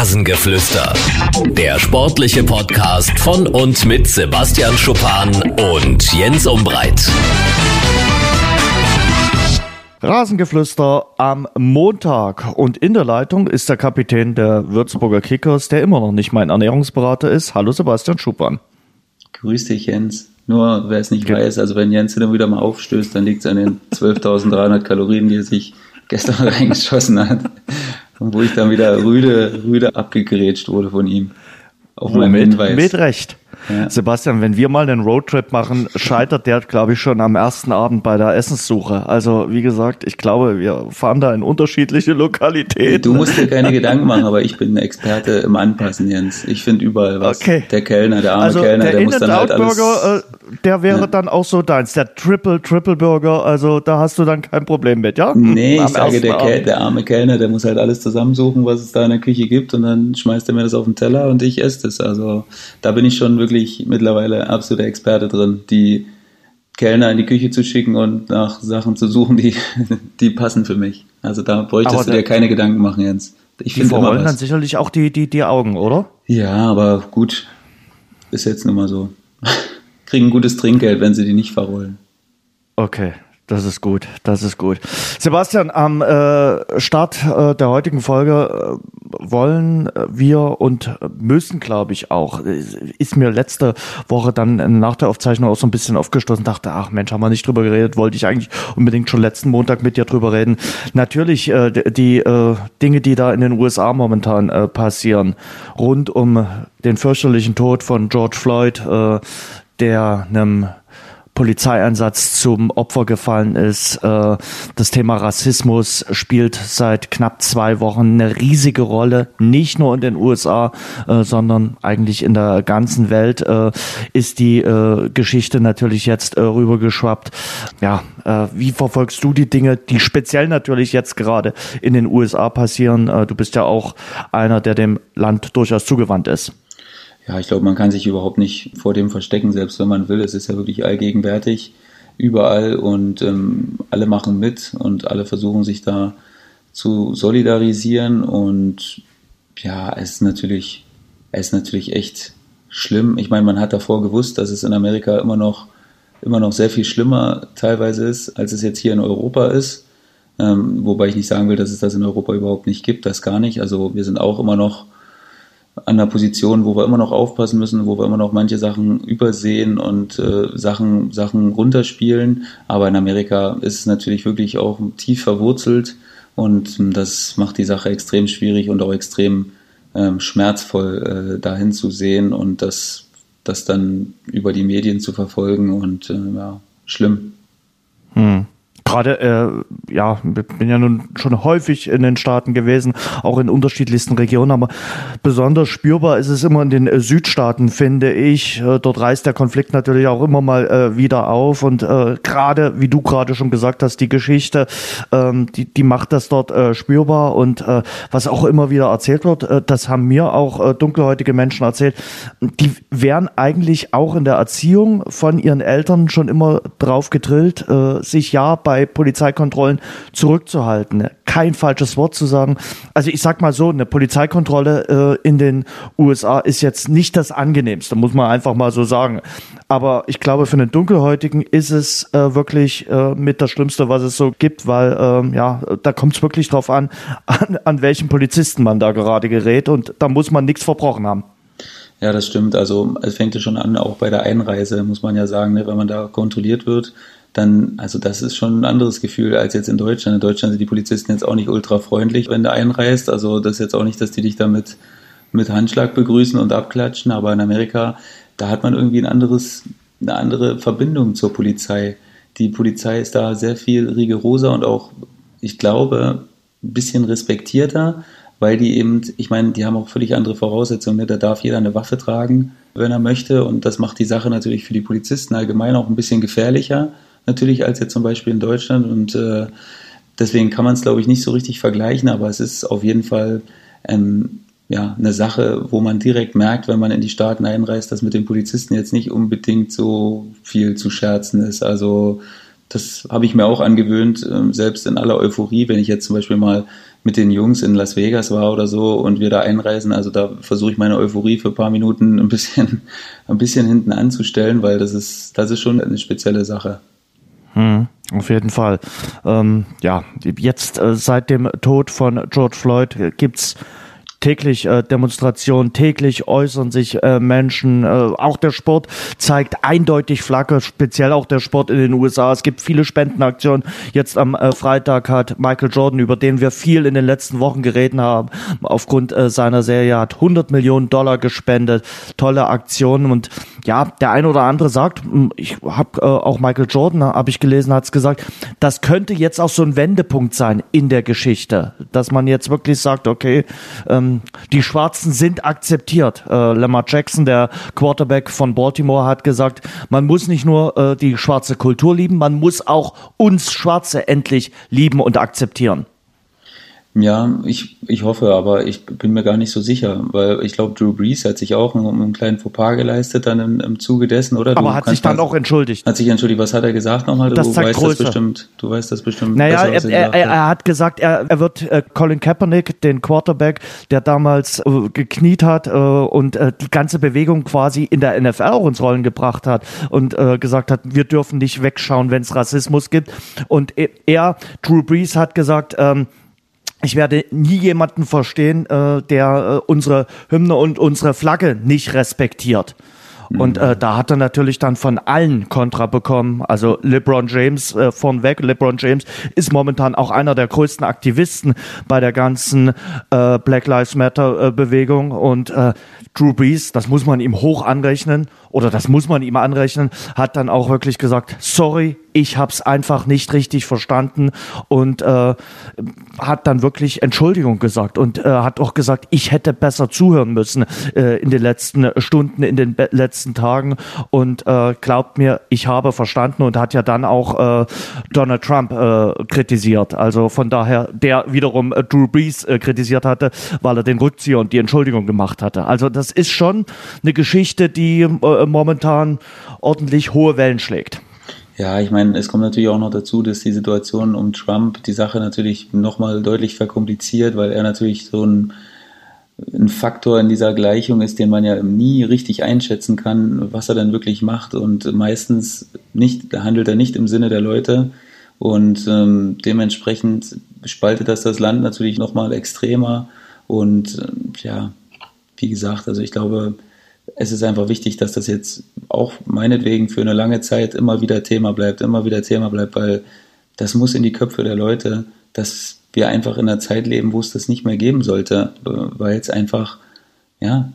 Rasengeflüster. Der sportliche Podcast von und mit Sebastian Schuppan und Jens Umbreit. Rasengeflüster am Montag und in der Leitung ist der Kapitän der Würzburger Kickers, der immer noch nicht mein Ernährungsberater ist. Hallo Sebastian Schuppan. Grüß dich Jens. Nur wer es nicht Ge weiß, also wenn Jens dann wieder mal aufstößt, dann liegt es an den 12.300 Kalorien, die er sich gestern reingeschossen hat. Und wo ich dann wieder rüde, rüde abgegrätscht wurde von ihm. Auf meinem mit, Hinweis. Mit Recht. Ja. Sebastian, wenn wir mal einen Roadtrip machen, scheitert der, glaube ich, schon am ersten Abend bei der Essenssuche. Also, wie gesagt, ich glaube, wir fahren da in unterschiedliche Lokalitäten. Du musst dir keine Gedanken machen, aber ich bin Experte im Anpassen, Jens. Ich finde überall was. Okay. Der Kellner, der arme also Kellner, der, der muss dann halt alles... Äh, der wäre ja. dann auch so deins. Der Triple, Triple Burger, also da hast du dann kein Problem mit, ja? Nee, am ich sage, der, Ke der arme Kellner, der muss halt alles zusammensuchen, was es da in der Küche gibt und dann schmeißt er mir das auf den Teller und ich esse das. Also, da bin ich schon wirklich wirklich mittlerweile absoluter Experte drin, die Kellner in die Küche zu schicken und nach Sachen zu suchen, die, die passen für mich. Also da bräuchtest du dir keine Gedanken machen, Jens. Ich die verrollen dann sicherlich auch die, die, die Augen, oder? Ja, aber gut, ist jetzt nun mal so. Kriegen gutes Trinkgeld, wenn sie die nicht verrollen. Okay, das ist gut, das ist gut. Sebastian, am äh, Start äh, der heutigen Folge äh, wollen wir und müssen, glaube ich, auch, ist mir letzte Woche dann nach der Aufzeichnung auch so ein bisschen aufgestoßen, dachte, ach Mensch, haben wir nicht drüber geredet, wollte ich eigentlich unbedingt schon letzten Montag mit dir drüber reden. Natürlich äh, die äh, Dinge, die da in den USA momentan äh, passieren, rund um den fürchterlichen Tod von George Floyd, äh, der einem Polizeieinsatz zum Opfer gefallen ist. Äh, das Thema Rassismus spielt seit knapp zwei Wochen eine riesige Rolle, nicht nur in den USA, äh, sondern eigentlich in der ganzen Welt äh, ist die Geschichte natürlich jetzt rübergeschwappt. Ja, wie verfolgst du die Dinge, die speziell natürlich jetzt gerade in den USA passieren? Du bist ja auch einer, der dem Land durchaus zugewandt ist ja, ich glaube, man kann sich überhaupt nicht vor dem verstecken, selbst wenn man will. Es ist ja wirklich allgegenwärtig überall und ähm, alle machen mit und alle versuchen sich da zu solidarisieren und ja, es ist natürlich, es ist natürlich echt schlimm. Ich meine, man hat davor gewusst, dass es in Amerika immer noch, immer noch sehr viel schlimmer teilweise ist, als es jetzt hier in Europa ist. Ähm, wobei ich nicht sagen will, dass es das in Europa überhaupt nicht gibt, das gar nicht. Also wir sind auch immer noch an der Position, wo wir immer noch aufpassen müssen, wo wir immer noch manche Sachen übersehen und äh, Sachen, Sachen runterspielen. Aber in Amerika ist es natürlich wirklich auch tief verwurzelt und ähm, das macht die Sache extrem schwierig und auch extrem ähm, schmerzvoll äh, dahin zu sehen und das, das dann über die Medien zu verfolgen und äh, ja, schlimm. Hm gerade, äh, ja, bin ja nun schon häufig in den Staaten gewesen, auch in unterschiedlichsten Regionen, aber besonders spürbar ist es immer in den äh, Südstaaten, finde ich. Äh, dort reißt der Konflikt natürlich auch immer mal äh, wieder auf und äh, gerade, wie du gerade schon gesagt hast, die Geschichte, ähm, die, die macht das dort äh, spürbar und äh, was auch immer wieder erzählt wird, äh, das haben mir auch äh, dunkelhäutige Menschen erzählt, die wären eigentlich auch in der Erziehung von ihren Eltern schon immer drauf gedrillt, äh, sich ja bei bei Polizeikontrollen zurückzuhalten. Kein falsches Wort zu sagen. Also ich sag mal so, eine Polizeikontrolle äh, in den USA ist jetzt nicht das angenehmste, muss man einfach mal so sagen. Aber ich glaube, für einen Dunkelhäutigen ist es äh, wirklich äh, mit das Schlimmste, was es so gibt, weil ähm, ja, da kommt es wirklich drauf an, an, an welchen Polizisten man da gerade gerät und da muss man nichts verbrochen haben. Ja, das stimmt. Also es fängt ja schon an, auch bei der Einreise, muss man ja sagen, ne, wenn man da kontrolliert wird, dann, also das ist schon ein anderes Gefühl als jetzt in Deutschland. In Deutschland sind die Polizisten jetzt auch nicht ultra freundlich, wenn du einreist. Also das ist jetzt auch nicht, dass die dich damit mit Handschlag begrüßen und abklatschen, aber in Amerika, da hat man irgendwie ein anderes, eine andere Verbindung zur Polizei. Die Polizei ist da sehr viel rigoroser und auch, ich glaube, ein bisschen respektierter, weil die eben, ich meine, die haben auch völlig andere Voraussetzungen. Ne? Da darf jeder eine Waffe tragen, wenn er möchte und das macht die Sache natürlich für die Polizisten allgemein auch ein bisschen gefährlicher natürlich als jetzt zum Beispiel in Deutschland und äh, deswegen kann man es, glaube ich, nicht so richtig vergleichen, aber es ist auf jeden Fall ähm, ja, eine Sache, wo man direkt merkt, wenn man in die Staaten einreist, dass mit den Polizisten jetzt nicht unbedingt so viel zu scherzen ist. Also das habe ich mir auch angewöhnt, ähm, selbst in aller Euphorie, wenn ich jetzt zum Beispiel mal mit den Jungs in Las Vegas war oder so und wir da einreisen. Also da versuche ich meine Euphorie für ein paar Minuten ein bisschen, ein bisschen hinten anzustellen, weil das ist, das ist schon eine spezielle Sache. Hm, auf jeden Fall. Ähm, ja, jetzt äh, seit dem Tod von George Floyd gibt's täglich äh, Demonstrationen, täglich äußern sich äh, Menschen. Äh, auch der Sport zeigt eindeutig Flagge, speziell auch der Sport in den USA. Es gibt viele Spendenaktionen. Jetzt am äh, Freitag hat Michael Jordan, über den wir viel in den letzten Wochen geredet haben, aufgrund äh, seiner Serie hat 100 Millionen Dollar gespendet. Tolle Aktionen und ja, der eine oder andere sagt, hm, ich habe äh, auch Michael Jordan, habe ich gelesen, hat es gesagt, das könnte jetzt auch so ein Wendepunkt sein in der Geschichte, dass man jetzt wirklich sagt, okay, ähm, die Schwarzen sind akzeptiert. Äh, Lamar Jackson, der Quarterback von Baltimore, hat gesagt, man muss nicht nur äh, die schwarze Kultur lieben, man muss auch uns Schwarze endlich lieben und akzeptieren. Ja, ich, ich hoffe, aber ich bin mir gar nicht so sicher, weil ich glaube, Drew Brees hat sich auch einen, einen kleinen Fauxpas geleistet dann im, im Zuge dessen, oder? Aber du hat sich dann mal, auch entschuldigt. Hat sich entschuldigt. Was hat er gesagt nochmal? Das du weißt Größe. das bestimmt. Du weißt das bestimmt. Naja, er, er, er, er, hat gesagt, er, er wird äh, Colin Kaepernick, den Quarterback, der damals äh, gekniet hat äh, und äh, die ganze Bewegung quasi in der NFL auch ins Rollen gebracht hat und äh, gesagt hat, wir dürfen nicht wegschauen, wenn es Rassismus gibt. Und er, Drew Brees, hat gesagt, ähm, ich werde nie jemanden verstehen, äh, der äh, unsere Hymne und unsere Flagge nicht respektiert. Und äh, da hat er natürlich dann von allen Kontra bekommen. Also LeBron James äh, vornweg. LeBron James ist momentan auch einer der größten Aktivisten bei der ganzen äh, Black Lives Matter äh, Bewegung. Und äh, Drew Brees, das muss man ihm hoch anrechnen oder das muss man ihm anrechnen, hat dann auch wirklich gesagt, sorry, ich habe es einfach nicht richtig verstanden und äh, hat dann wirklich Entschuldigung gesagt und äh, hat auch gesagt, ich hätte besser zuhören müssen äh, in den letzten Stunden, in den letzten Tagen und äh, glaubt mir, ich habe verstanden und hat ja dann auch äh, Donald Trump äh, kritisiert. Also von daher, der wiederum äh, Drew Brees äh, kritisiert hatte, weil er den Rückzieher und die Entschuldigung gemacht hatte. Also das ist schon eine Geschichte, die äh, momentan ordentlich hohe Wellen schlägt. Ja, ich meine, es kommt natürlich auch noch dazu, dass die Situation um Trump die Sache natürlich nochmal deutlich verkompliziert, weil er natürlich so ein, ein Faktor in dieser Gleichung ist, den man ja nie richtig einschätzen kann, was er dann wirklich macht. Und meistens nicht, handelt er nicht im Sinne der Leute. Und ähm, dementsprechend spaltet das das Land natürlich nochmal extremer. Und äh, ja, wie gesagt, also ich glaube, es ist einfach wichtig, dass das jetzt auch meinetwegen für eine lange Zeit immer wieder Thema bleibt, immer wieder Thema bleibt, weil das muss in die Köpfe der Leute, dass wir einfach in einer Zeit leben, wo es das nicht mehr geben sollte, weil es einfach, ja,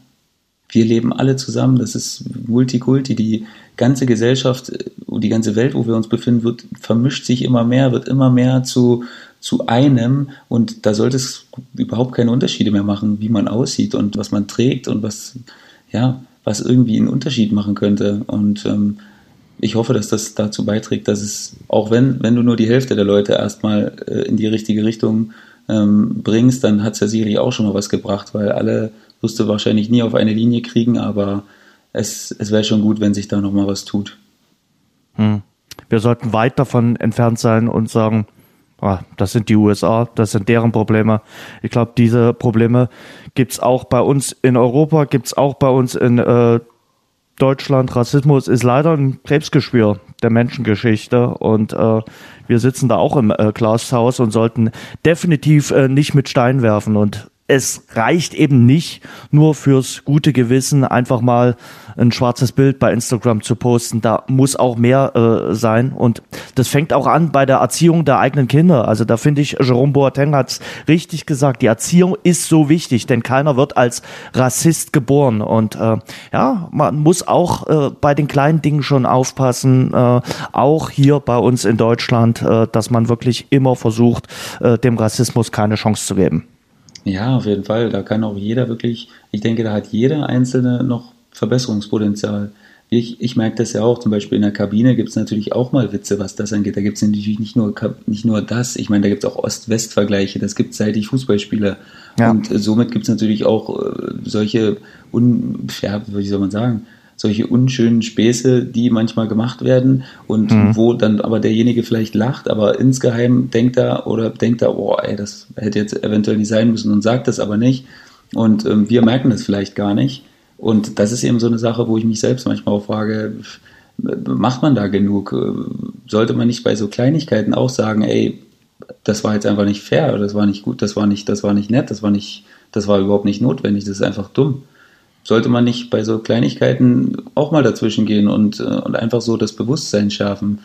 wir leben alle zusammen, das ist Multikulti, die ganze Gesellschaft, die ganze Welt, wo wir uns befinden, wird, vermischt sich immer mehr, wird immer mehr zu, zu einem. Und da sollte es überhaupt keine Unterschiede mehr machen, wie man aussieht und was man trägt und was, ja, was irgendwie einen Unterschied machen könnte. Und ähm, ich hoffe, dass das dazu beiträgt, dass es, auch wenn, wenn du nur die Hälfte der Leute erstmal äh, in die richtige Richtung ähm, bringst, dann hat es ja sicherlich auch schon mal was gebracht, weil alle wirst du wahrscheinlich nie auf eine Linie kriegen, aber es, es wäre schon gut, wenn sich da nochmal was tut. Hm. Wir sollten weit davon entfernt sein und sagen, ah, das sind die USA, das sind deren Probleme. Ich glaube, diese Probleme gibt's auch bei uns in Europa, gibt's auch bei uns in äh, Deutschland. Rassismus ist leider ein Krebsgeschwür der Menschengeschichte und äh, wir sitzen da auch im äh, Glashaus und sollten definitiv äh, nicht mit Stein werfen und es reicht eben nicht nur fürs gute Gewissen, einfach mal ein schwarzes Bild bei Instagram zu posten. Da muss auch mehr äh, sein. Und das fängt auch an bei der Erziehung der eigenen Kinder. Also da finde ich, Jerome Boateng hat es richtig gesagt. Die Erziehung ist so wichtig, denn keiner wird als Rassist geboren. Und äh, ja, man muss auch äh, bei den kleinen Dingen schon aufpassen, äh, auch hier bei uns in Deutschland, äh, dass man wirklich immer versucht, äh, dem Rassismus keine Chance zu geben. Ja, auf jeden Fall. Da kann auch jeder wirklich, ich denke, da hat jeder Einzelne noch Verbesserungspotenzial. Ich, ich merke das ja auch, zum Beispiel in der Kabine gibt es natürlich auch mal Witze, was das angeht. Da gibt es natürlich nicht nur, nicht nur das, ich meine, da gibt es auch Ost-West-Vergleiche, das gibt es seit ich Fußballspieler. Ja. Und somit gibt es natürlich auch äh, solche, un, ja, wie soll man sagen, solche unschönen Späße, die manchmal gemacht werden und mhm. wo dann aber derjenige vielleicht lacht, aber insgeheim denkt er oder denkt er, oh, ey, das hätte jetzt eventuell nicht sein müssen und sagt das aber nicht. Und ähm, wir merken das vielleicht gar nicht. Und das ist eben so eine Sache, wo ich mich selbst manchmal auch frage, macht man da genug? Sollte man nicht bei so Kleinigkeiten auch sagen, ey, das war jetzt einfach nicht fair, oder das war nicht gut, das war nicht, das war nicht nett, das war nicht, das war überhaupt nicht notwendig, das ist einfach dumm. Sollte man nicht bei so Kleinigkeiten auch mal dazwischen gehen und, äh, und einfach so das Bewusstsein schärfen?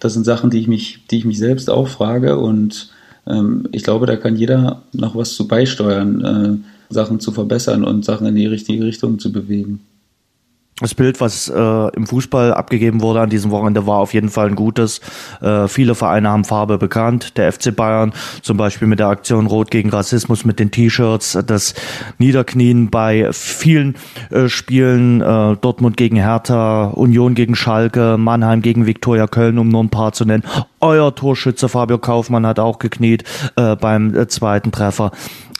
Das sind Sachen, die ich mich, die ich mich selbst auch frage und ähm, ich glaube, da kann jeder noch was zu beisteuern, äh, Sachen zu verbessern und Sachen in die richtige Richtung zu bewegen das Bild, was äh, im Fußball abgegeben wurde an diesem Wochenende, war auf jeden Fall ein gutes. Äh, viele Vereine haben Farbe bekannt. Der FC Bayern zum Beispiel mit der Aktion Rot gegen Rassismus mit den T-Shirts, das Niederknien bei vielen äh, Spielen, äh, Dortmund gegen Hertha, Union gegen Schalke, Mannheim gegen Viktoria Köln, um nur ein paar zu nennen. Euer Torschütze Fabio Kaufmann hat auch gekniet äh, beim äh, zweiten Treffer.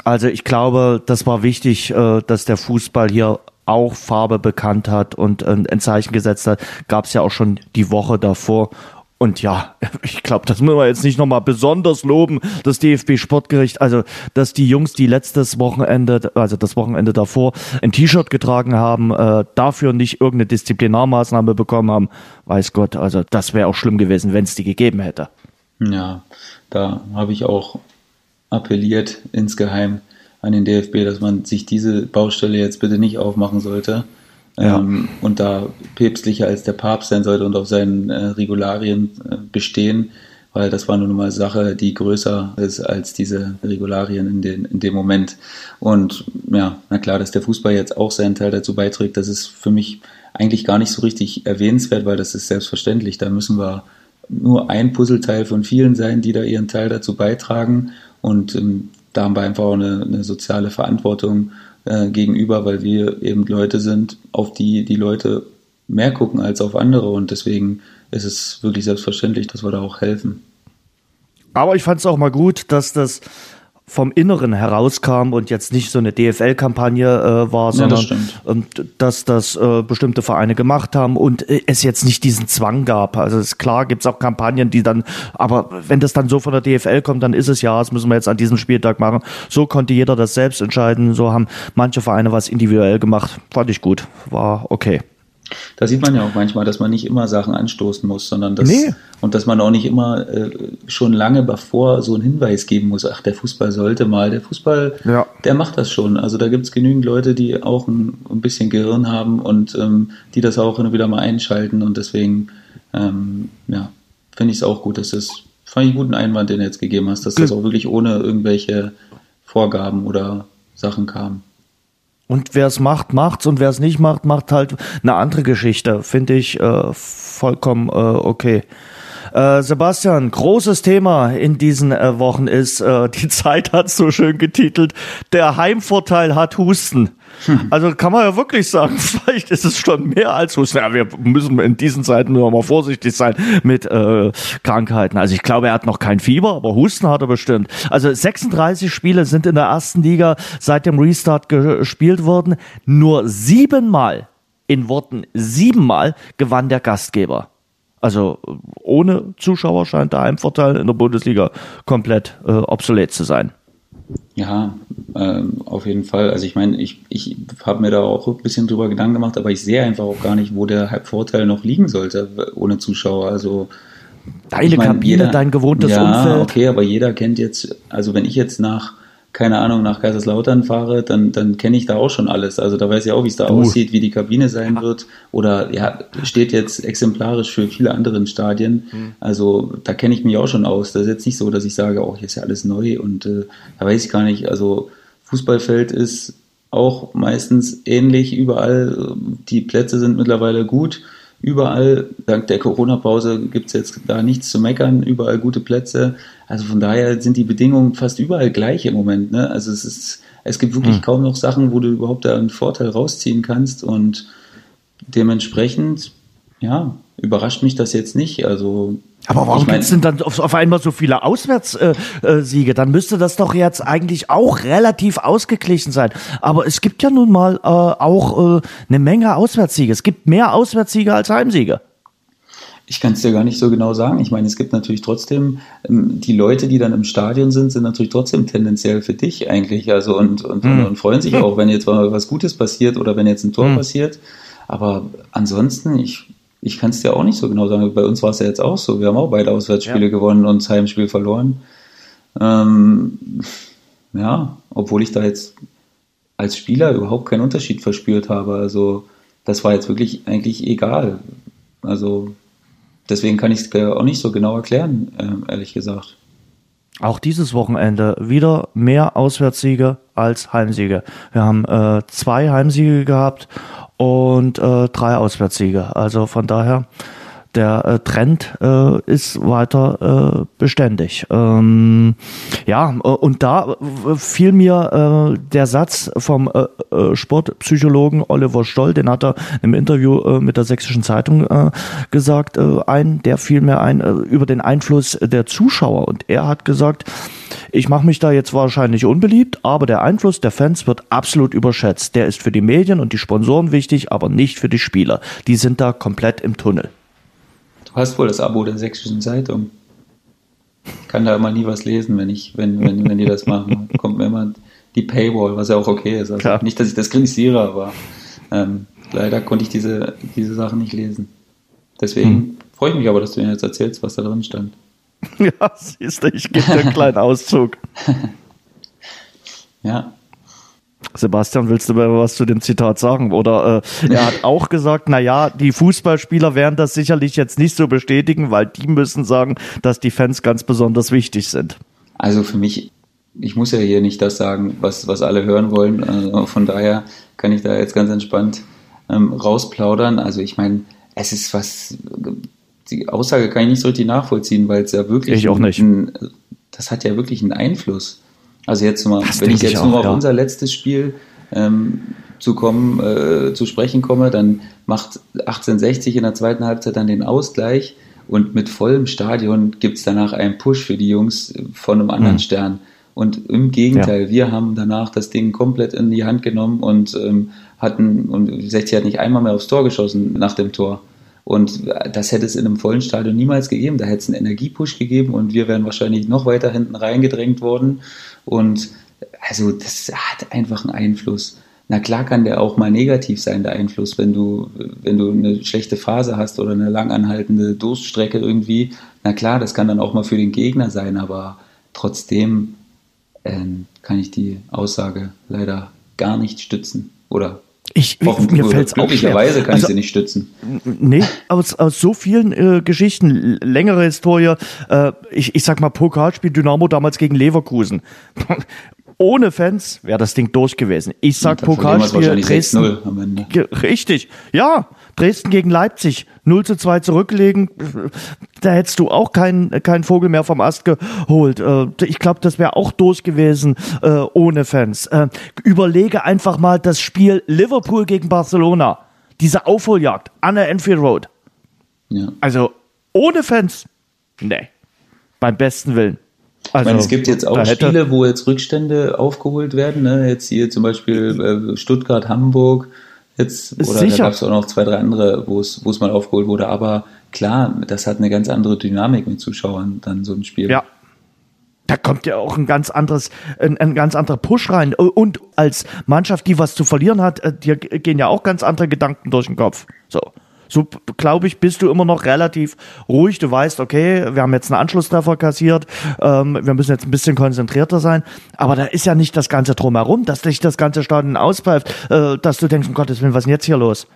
Also ich glaube, das war wichtig, äh, dass der Fußball hier auch Farbe bekannt hat und äh, ein Zeichen gesetzt hat, gab es ja auch schon die Woche davor. Und ja, ich glaube, das müssen wir jetzt nicht nochmal besonders loben, das DFB Sportgericht, also dass die Jungs, die letztes Wochenende, also das Wochenende davor, ein T-Shirt getragen haben, äh, dafür nicht irgendeine Disziplinarmaßnahme bekommen haben, weiß Gott, also das wäre auch schlimm gewesen, wenn es die gegeben hätte. Ja, da habe ich auch appelliert insgeheim, an den DFB, dass man sich diese Baustelle jetzt bitte nicht aufmachen sollte ja. ähm, und da päpstlicher als der Papst sein sollte und auf seinen äh, Regularien äh, bestehen, weil das war nun mal Sache, die größer ist als diese Regularien in, den, in dem Moment. Und ja, na klar, dass der Fußball jetzt auch seinen Teil dazu beiträgt, das ist für mich eigentlich gar nicht so richtig erwähnenswert, weil das ist selbstverständlich. Da müssen wir nur ein Puzzleteil von vielen sein, die da ihren Teil dazu beitragen. Und ähm, da haben wir einfach auch eine, eine soziale Verantwortung äh, gegenüber, weil wir eben Leute sind, auf die die Leute mehr gucken als auf andere und deswegen ist es wirklich selbstverständlich, dass wir da auch helfen. Aber ich fand es auch mal gut, dass das vom Inneren herauskam und jetzt nicht so eine DFL-Kampagne äh, war, sondern ja, das dass das äh, bestimmte Vereine gemacht haben und äh, es jetzt nicht diesen Zwang gab. Also ist klar, gibt es auch Kampagnen, die dann, aber wenn das dann so von der DFL kommt, dann ist es ja, das müssen wir jetzt an diesem Spieltag machen. So konnte jeder das selbst entscheiden. So haben manche Vereine was individuell gemacht. Fand ich gut, war okay. Da sieht man ja auch manchmal, dass man nicht immer Sachen anstoßen muss, sondern dass, nee. und dass man auch nicht immer äh, schon lange bevor so einen Hinweis geben muss, ach, der Fußball sollte mal. Der Fußball, ja. der macht das schon. Also da gibt es genügend Leute, die auch ein, ein bisschen Gehirn haben und ähm, die das auch immer wieder mal einschalten und deswegen, ähm, ja, finde ich es auch gut, dass das, fand ich einen guten Einwand, den du jetzt gegeben hast, dass das auch wirklich ohne irgendwelche Vorgaben oder Sachen kam. Und wer es macht, macht's und wer es nicht macht, macht halt eine andere Geschichte. Finde ich äh, vollkommen äh, okay. Äh, Sebastian, großes Thema in diesen äh, Wochen ist, äh, die Zeit hat so schön getitelt, der Heimvorteil hat Husten. Hm. Also kann man ja wirklich sagen, vielleicht ist es schon mehr als Husten. Ja, wir müssen in diesen Zeiten nur mal vorsichtig sein mit äh, Krankheiten. Also ich glaube, er hat noch kein Fieber, aber Husten hat er bestimmt. Also 36 Spiele sind in der ersten Liga seit dem Restart gespielt worden. Nur siebenmal, in Worten siebenmal, gewann der Gastgeber. Also ohne Zuschauer scheint der Heimvorteil in der Bundesliga komplett äh, obsolet zu sein. Ja, ähm, auf jeden Fall. Also ich meine, ich, ich habe mir da auch ein bisschen drüber Gedanken gemacht, aber ich sehe einfach auch gar nicht, wo der Vorteil noch liegen sollte ohne Zuschauer. Also deine ich mein, Kabine, jeder, dein gewohntes ja, Umfeld. Okay, aber jeder kennt jetzt, also wenn ich jetzt nach keine Ahnung, nach Kaiserslautern fahre, dann, dann kenne ich da auch schon alles. Also da weiß ich auch, wie es da uh. aussieht, wie die Kabine sein wird. Oder ja, steht jetzt exemplarisch für viele andere Stadien. Mhm. Also da kenne ich mich auch schon aus. Das ist jetzt nicht so, dass ich sage, oh, hier ist ja alles neu und äh, da weiß ich gar nicht. Also Fußballfeld ist auch meistens ähnlich überall. Die Plätze sind mittlerweile gut überall. Dank der Corona-Pause gibt es jetzt da nichts zu meckern, überall gute Plätze. Also von daher sind die Bedingungen fast überall gleich im Moment. Ne? Also es ist, es gibt wirklich hm. kaum noch Sachen, wo du überhaupt da einen Vorteil rausziehen kannst und dementsprechend ja, überrascht mich das jetzt nicht. Also aber warum gibt es denn dann auf, auf, einmal so viele Auswärtssiege? Äh, äh, dann müsste das doch jetzt eigentlich auch relativ ausgeglichen sein. Aber es gibt ja nun mal äh, auch äh, eine Menge Auswärtssiege. Es gibt mehr Auswärtssiege als Heimsiege. Ich kann es dir gar nicht so genau sagen. Ich meine, es gibt natürlich trotzdem, ähm, die Leute, die dann im Stadion sind, sind natürlich trotzdem tendenziell für dich eigentlich. Also und, und, hm. und freuen sich auch, wenn jetzt mal was Gutes passiert oder wenn jetzt ein Tor hm. passiert. Aber ansonsten, ich ich kann es dir auch nicht so genau sagen. Bei uns war es ja jetzt auch so. Wir haben auch beide Auswärtsspiele ja. gewonnen und das Heimspiel verloren. Ähm, ja, obwohl ich da jetzt als Spieler überhaupt keinen Unterschied verspürt habe. Also das war jetzt wirklich eigentlich egal. Also deswegen kann ich es auch nicht so genau erklären, äh, ehrlich gesagt. Auch dieses Wochenende wieder mehr Auswärtssiege als Heimsiege. Wir haben äh, zwei Heimsiege gehabt und äh, drei Auswärtssiege. Also von daher, der äh, Trend äh, ist weiter äh, beständig. Ähm, ja, äh, und da fiel mir äh, der Satz vom äh, äh, Sportpsychologen Oliver Stoll, den hat er im Interview äh, mit der Sächsischen Zeitung äh, gesagt, äh, ein, der fiel mir ein äh, über den Einfluss der Zuschauer. Und er hat gesagt, ich mache mich da jetzt wahrscheinlich unbeliebt, aber der Einfluss der Fans wird absolut überschätzt. Der ist für die Medien und die Sponsoren wichtig, aber nicht für die Spieler. Die sind da komplett im Tunnel. Hast wohl das Abo der Sächsischen Zeitung. Ich kann da immer nie was lesen, wenn ich, wenn, wenn, wenn die das machen. Kommt mir immer die Paywall, was ja auch okay ist. Also nicht, dass ich das kritisiere, aber ähm, leider konnte ich diese, diese Sachen nicht lesen. Deswegen hm. freue ich mich aber, dass du mir jetzt erzählst, was da drin stand. Ja, siehst du, ich gebe dir einen kleinen Auszug. ja. Sebastian, willst du mir was zu dem Zitat sagen? Oder äh, er hat auch gesagt, na ja, die Fußballspieler werden das sicherlich jetzt nicht so bestätigen, weil die müssen sagen, dass die Fans ganz besonders wichtig sind. Also für mich, ich muss ja hier nicht das sagen, was, was alle hören wollen. Also von daher kann ich da jetzt ganz entspannt ähm, rausplaudern. Also ich meine, es ist was die Aussage kann ich nicht so richtig nachvollziehen, weil es ja wirklich. Ich auch nicht. Ein, das hat ja wirklich einen Einfluss. Also jetzt mal, das wenn ich jetzt ich auch, nur auf ja. unser letztes Spiel ähm, zu kommen, äh, zu sprechen komme, dann macht 1860 in der zweiten Halbzeit dann den Ausgleich und mit vollem Stadion gibt es danach einen Push für die Jungs von einem anderen mhm. Stern. Und im Gegenteil, ja. wir haben danach das Ding komplett in die Hand genommen und ähm, hatten, und 60 hat nicht einmal mehr aufs Tor geschossen nach dem Tor. Und das hätte es in einem vollen Stadion niemals gegeben. Da hätte es einen Energiepush gegeben und wir wären wahrscheinlich noch weiter hinten reingedrängt worden. Und also das hat einfach einen Einfluss. Na klar kann der auch mal negativ sein, der Einfluss, wenn du, wenn du eine schlechte Phase hast oder eine langanhaltende Durststrecke irgendwie. Na klar, das kann dann auch mal für den Gegner sein, aber trotzdem ähm, kann ich die Aussage leider gar nicht stützen oder ich, mir fällt es auch Glücklicherweise kann also, ich sie nicht stützen. Nee, aus, aus so vielen äh, Geschichten, längere Historie, äh, ich, ich sag mal Pokalspiel Dynamo damals gegen Leverkusen. Ohne Fans wäre das Ding durch gewesen. Ich sag Pokalspiel Dresden. Richtig, ja. Dresden gegen Leipzig 0 zu 2 zurücklegen, da hättest du auch keinen keinen Vogel mehr vom Ast geholt. Äh, ich glaube, das wäre auch durch gewesen äh, ohne Fans. Äh, überlege einfach mal das Spiel Liverpool gegen Barcelona. Diese Aufholjagd an der Enfield Road. Ja. Also ohne Fans, nee, beim besten Willen. Also, ich meine, es gibt jetzt auch Spiele, wo jetzt Rückstände aufgeholt werden. Ne? Jetzt hier zum Beispiel Stuttgart, Hamburg jetzt. Oder Sicher. da gab es auch noch zwei, drei andere, wo es, wo es mal aufgeholt wurde. Aber klar, das hat eine ganz andere Dynamik mit Zuschauern, dann so ein Spiel. Ja. Da kommt ja auch ein ganz anderes, ein, ein ganz anderer Push rein. Und als Mannschaft, die was zu verlieren hat, äh, dir gehen ja auch ganz andere Gedanken durch den Kopf. So. So, glaube ich, bist du immer noch relativ ruhig. Du weißt, okay, wir haben jetzt einen Anschlusstreffer kassiert, ähm, wir müssen jetzt ein bisschen konzentrierter sein. Aber da ist ja nicht das Ganze drumherum, dass dich das ganze Stadion auspfeift, äh, dass du denkst, um Gottes Willen, was ist denn jetzt hier los?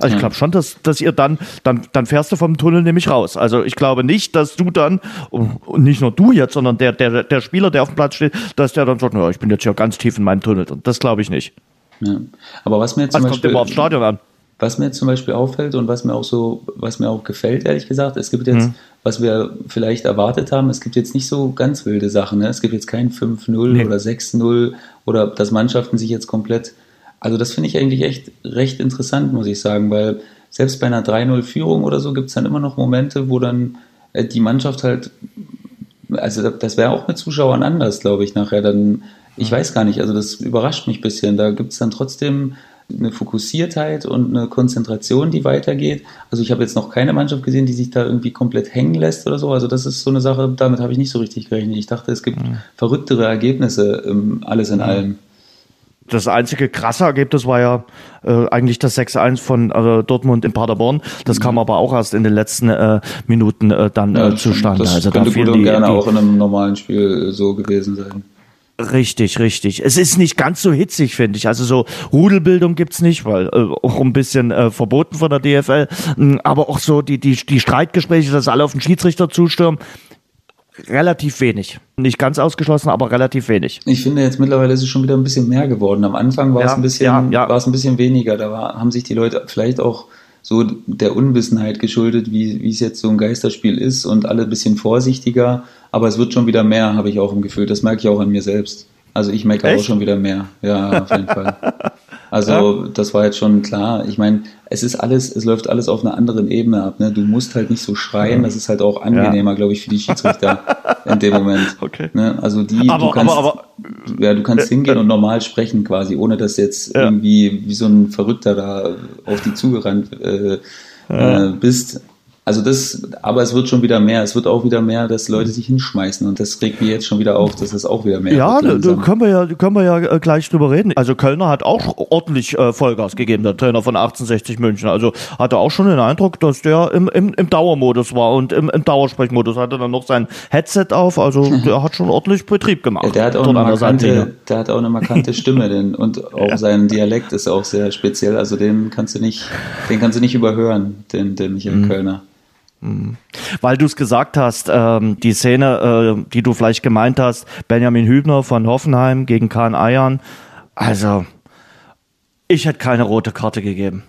Also ich glaube schon, dass, dass ihr dann, dann, dann fährst du vom Tunnel nämlich raus. Also ich glaube nicht, dass du dann, und nicht nur du jetzt, sondern der, der, der Spieler, der auf dem Platz steht, dass der dann sagt, ja, ich bin jetzt hier ganz tief in meinem Tunnel. Und das glaube ich nicht. Ja. Aber was mir jetzt zum also Beispiel, kommt immer aufs Stadion an. Was mir zum Beispiel auffällt und was mir auch so, was mir auch gefällt, ehrlich gesagt, es gibt jetzt, mhm. was wir vielleicht erwartet haben, es gibt jetzt nicht so ganz wilde Sachen. Ne? Es gibt jetzt kein 5-0 nee. oder 6-0 oder dass Mannschaften sich jetzt komplett. Also das finde ich eigentlich echt recht interessant, muss ich sagen, weil selbst bei einer 3-0-Führung oder so gibt es dann immer noch Momente, wo dann äh, die Mannschaft halt, also das wäre auch mit Zuschauern anders, glaube ich, nachher dann, ich weiß gar nicht, also das überrascht mich ein bisschen. Da gibt es dann trotzdem eine Fokussiertheit und eine Konzentration, die weitergeht. Also ich habe jetzt noch keine Mannschaft gesehen, die sich da irgendwie komplett hängen lässt oder so. Also das ist so eine Sache, damit habe ich nicht so richtig gerechnet. Ich dachte, es gibt mhm. verrücktere Ergebnisse, ähm, alles in mhm. allem. Das einzige krasse Ergebnis war ja äh, eigentlich das 6-1 von äh, Dortmund in Paderborn. Das mhm. kam aber auch erst in den letzten äh, Minuten äh, dann ja, äh, zustande. Das also könnte da gut und gerne die, auch in einem normalen Spiel so gewesen sein. Richtig, richtig. Es ist nicht ganz so hitzig, finde ich. Also so Rudelbildung gibt's nicht, weil äh, auch ein bisschen äh, verboten von der DFL. Hm, aber auch so die, die, die Streitgespräche, dass alle auf den Schiedsrichter zustürmen, relativ wenig. Nicht ganz ausgeschlossen, aber relativ wenig. Ich finde jetzt mittlerweile ist es schon wieder ein bisschen mehr geworden. Am Anfang war ja, es ein bisschen, ja, ja. war es ein bisschen weniger. Da war, haben sich die Leute vielleicht auch so der Unwissenheit geschuldet, wie, wie es jetzt so ein Geisterspiel ist und alle ein bisschen vorsichtiger. Aber es wird schon wieder mehr, habe ich auch im Gefühl. Das merke ich auch an mir selbst. Also ich merke auch schon wieder mehr. Ja, auf jeden Fall. Also ja. das war jetzt schon klar. Ich meine, es ist alles, es läuft alles auf einer anderen Ebene ab. Ne? Du musst halt nicht so schreien. Das ist halt auch angenehmer, ja. glaube ich, für die Schiedsrichter in dem Moment. Okay. Ne? Also die, aber, du kannst, aber, aber, ja, du kannst äh, hingehen äh, und normal sprechen quasi, ohne dass jetzt ja. irgendwie wie so ein Verrückter da auf die zugerannt äh, äh, bist. Also das, aber es wird schon wieder mehr. Es wird auch wieder mehr, dass Leute sich hinschmeißen und das regt mir jetzt schon wieder auf, dass es auch wieder mehr ja, wird. Ja, da können wir ja, können wir ja äh, gleich drüber reden. Also Kölner hat auch ordentlich äh, Vollgas gegeben, der Trainer von 1860 München. Also hatte auch schon den Eindruck, dass der im, im, im Dauermodus war und im, im Dauersprechmodus hatte dann noch sein Headset auf. Also der hat schon ordentlich Betrieb gemacht. Ja, der hat auch eine markante, der hat auch eine markante Stimme, denn, und auch ja. sein Dialekt ist auch sehr speziell. Also den kannst du nicht, den kannst du nicht überhören, den, den Michael mhm. Kölner. Mhm. Weil du es gesagt hast, ähm, die Szene, äh, die du vielleicht gemeint hast, Benjamin Hübner von Hoffenheim gegen Kahn Eiern. Also, ich hätte keine rote Karte gegeben.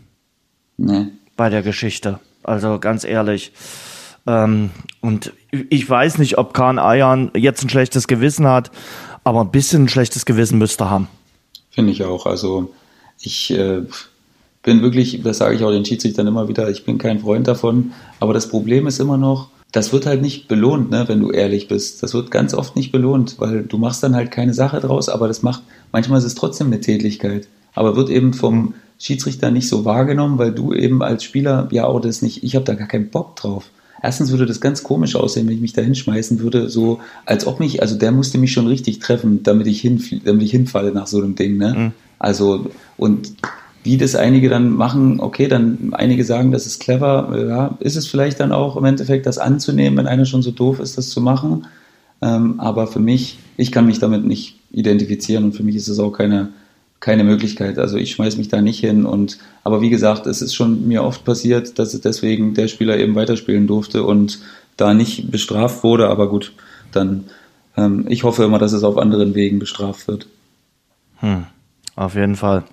Nee. Bei der Geschichte. Also ganz ehrlich. Ähm, und ich weiß nicht, ob Kahn Eiern jetzt ein schlechtes Gewissen hat, aber ein bisschen ein schlechtes Gewissen müsste haben. Finde ich auch. Also ich äh, bin wirklich, das sage ich auch den Schiedsrichtern immer wieder, ich bin kein Freund davon. Aber das Problem ist immer noch, das wird halt nicht belohnt, ne, wenn du ehrlich bist. Das wird ganz oft nicht belohnt, weil du machst dann halt keine Sache draus, aber das macht, manchmal ist es trotzdem eine Tätigkeit. Aber wird eben vom Schiedsrichter nicht so wahrgenommen, weil du eben als Spieler ja auch das nicht, ich habe da gar keinen Bock drauf. Erstens würde das ganz komisch aussehen, wenn ich mich da hinschmeißen würde, so als ob mich, also der musste mich schon richtig treffen, damit ich, hinf damit ich hinfalle nach so einem Ding, ne? Mhm. Also, und wie das einige dann machen, okay, dann einige sagen, das ist clever, ja, ist es vielleicht dann auch im Endeffekt das anzunehmen, wenn einer schon so doof ist, das zu machen. Ähm, aber für mich, ich kann mich damit nicht identifizieren und für mich ist es auch keine, keine Möglichkeit. Also ich schmeiß mich da nicht hin und aber wie gesagt, es ist schon mir oft passiert, dass deswegen der Spieler eben weiterspielen durfte und da nicht bestraft wurde, aber gut, dann ähm, ich hoffe immer, dass es auf anderen Wegen bestraft wird. Hm, auf jeden Fall.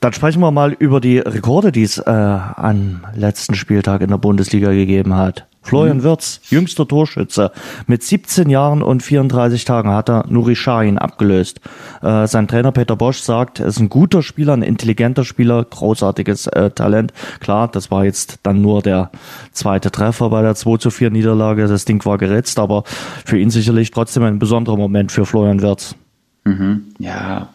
Dann sprechen wir mal über die Rekorde, die es äh, am letzten Spieltag in der Bundesliga gegeben hat. Florian mhm. Wirz, jüngster Torschütze, mit 17 Jahren und 34 Tagen hat er Nuri Sahin abgelöst. Äh, sein Trainer Peter Bosch sagt, er ist ein guter Spieler, ein intelligenter Spieler, großartiges äh, Talent. Klar, das war jetzt dann nur der zweite Treffer bei der 2 zu 4 Niederlage. Das Ding war geritzt, aber für ihn sicherlich trotzdem ein besonderer Moment für Florian Wirz. Mhm. Ja,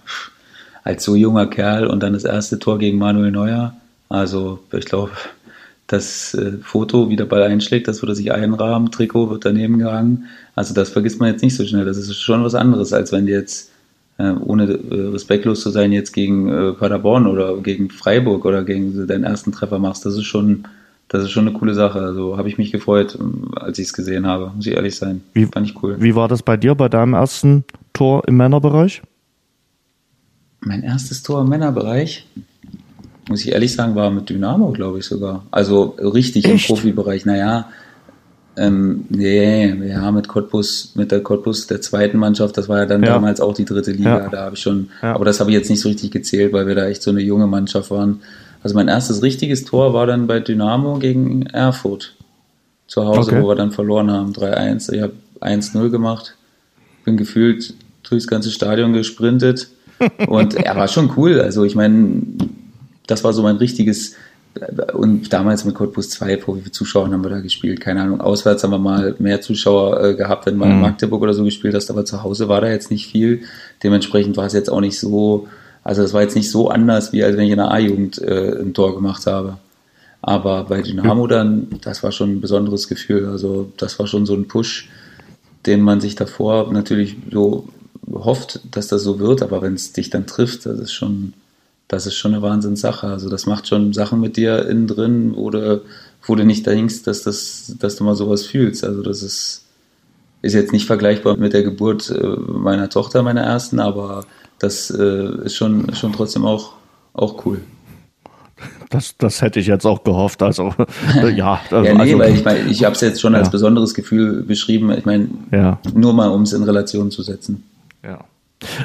als so junger Kerl und dann das erste Tor gegen Manuel Neuer. Also ich glaube, das äh, Foto, wie der Ball einschlägt, das würde sich einrahmen, Trikot wird daneben gehangen. Also das vergisst man jetzt nicht so schnell. Das ist schon was anderes, als wenn du jetzt, äh, ohne äh, respektlos zu sein, jetzt gegen äh, Paderborn oder gegen Freiburg oder gegen deinen ersten Treffer machst. Das ist schon, das ist schon eine coole Sache. Also habe ich mich gefreut, ähm, als ich es gesehen habe, muss ich ehrlich sein. Wie, Fand ich cool. Wie war das bei dir bei deinem ersten Tor im Männerbereich? Mein erstes Tor im Männerbereich, muss ich ehrlich sagen, war mit Dynamo, glaube ich sogar. Also richtig Echt? im Profibereich. Naja, ähm, nee, ja, mit Cottbus, mit der Cottbus der zweiten Mannschaft, das war ja dann ja. damals auch die dritte Liga, ja. da habe ich schon, ja. aber das habe ich jetzt nicht so richtig gezählt, weil wir da echt so eine junge Mannschaft waren. Also mein erstes richtiges Tor war dann bei Dynamo gegen Erfurt zu Hause, okay. wo wir dann verloren haben, 3-1. Ich habe 1-0 gemacht, bin gefühlt durchs ganze Stadion gesprintet und er war schon cool. Also ich meine, das war so mein richtiges und damals mit Cottbus 2, vor wie viele Zuschauer haben wir da gespielt? Keine Ahnung. Auswärts haben wir mal mehr Zuschauer äh, gehabt, wenn man mhm. in Magdeburg oder so gespielt hast, aber zu Hause war da jetzt nicht viel. Dementsprechend war es jetzt auch nicht so, also es war jetzt nicht so anders, wie als wenn ich in der A-Jugend äh, ein Tor gemacht habe. Aber bei Dynamo dann, das war schon ein besonderes Gefühl. Also das war schon so ein Push, den man sich davor natürlich so hofft, dass das so wird, aber wenn es dich dann trifft, das ist schon, das ist schon eine Wahnsinnssache. Also das macht schon Sachen mit dir innen drin, wo du, wo du nicht denkst, dass, das, dass du mal sowas fühlst. Also das ist, ist jetzt nicht vergleichbar mit der Geburt äh, meiner Tochter, meiner ersten, aber das äh, ist schon, schon trotzdem auch, auch cool. Das, das hätte ich jetzt auch gehofft. Also ja, also, ja nee, also, weil ich meine, ich habe es jetzt schon als besonderes Gefühl beschrieben. Ich meine, ja. nur mal um es in Relation zu setzen. Ja.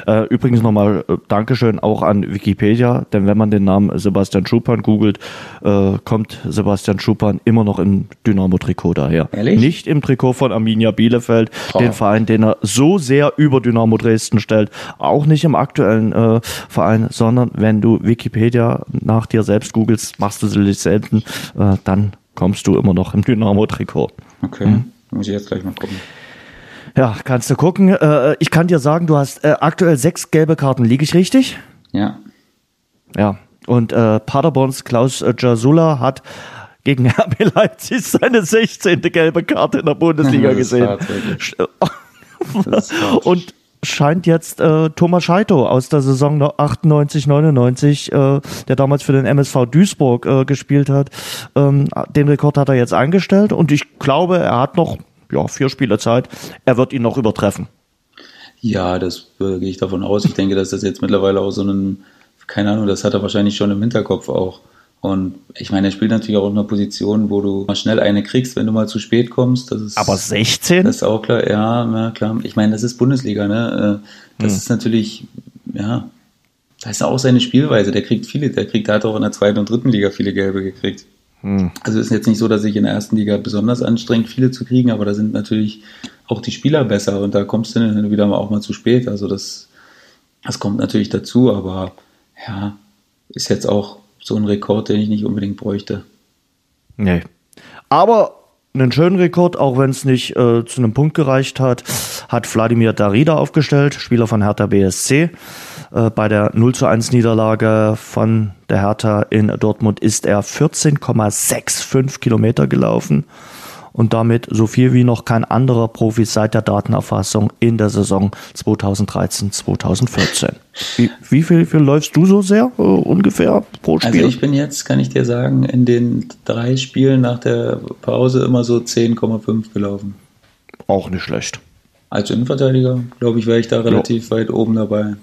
Äh, übrigens nochmal äh, Dankeschön auch an Wikipedia, denn wenn man den Namen Sebastian Schupan googelt, äh, kommt Sebastian Schupan immer noch im Dynamo-Trikot daher. Ehrlich? Nicht im Trikot von Arminia Bielefeld, oh. den Verein, den er so sehr über Dynamo Dresden stellt. Auch nicht im aktuellen äh, Verein, sondern wenn du Wikipedia nach dir selbst googelst, machst du sie selten, äh, dann kommst du immer noch im Dynamo-Trikot. Okay, mhm. muss ich jetzt gleich mal gucken. Ja, kannst du gucken. Äh, ich kann dir sagen, du hast äh, aktuell sechs gelbe Karten. Liege ich richtig? Ja. Ja. Und äh, Paderborns Klaus äh, Jasula hat gegen RB Leipzig seine 16. gelbe Karte in der Bundesliga gesehen. Und scheint jetzt äh, Thomas Scheito aus der Saison 98, 99, äh, der damals für den MSV Duisburg äh, gespielt hat, ähm, den Rekord hat er jetzt eingestellt und ich glaube, er hat noch ja, vier Spiele Zeit. Er wird ihn noch übertreffen. Ja, das äh, gehe ich davon aus. Ich denke, dass das jetzt mittlerweile auch so ein, keine Ahnung, das hat er wahrscheinlich schon im Hinterkopf auch. Und ich meine, er spielt natürlich auch in einer Position, wo du mal schnell eine kriegst, wenn du mal zu spät kommst. Das ist, Aber 16? Das ist auch klar, ja, na klar. Ich meine, das ist Bundesliga, ne? Äh, das hm. ist natürlich, ja, das ist auch seine Spielweise. Der kriegt viele, der kriegt, der hat auch in der zweiten und dritten Liga viele Gelbe gekriegt. Hm. Also ist jetzt nicht so, dass sich in der ersten Liga besonders anstrengt, viele zu kriegen, aber da sind natürlich auch die Spieler besser und da kommst du dann wieder mal auch mal zu spät. Also das, das kommt natürlich dazu, aber ja, ist jetzt auch so ein Rekord, den ich nicht unbedingt bräuchte. Nee. Aber einen schönen Rekord, auch wenn es nicht äh, zu einem Punkt gereicht hat, hat Wladimir Darida aufgestellt, Spieler von Hertha BSC. Äh, bei der 0 zu 1 Niederlage von der Hertha in Dortmund ist er 14,65 Kilometer gelaufen und damit so viel wie noch kein anderer Profi seit der Datenerfassung in der Saison 2013-2014. Wie, wie viel, viel läufst du so sehr uh, ungefähr pro also Spiel? Also ich bin jetzt, kann ich dir sagen, in den drei Spielen nach der Pause immer so 10,5 gelaufen. Auch nicht schlecht. Als Innenverteidiger, glaube ich, wäre ich da relativ ja. weit oben dabei.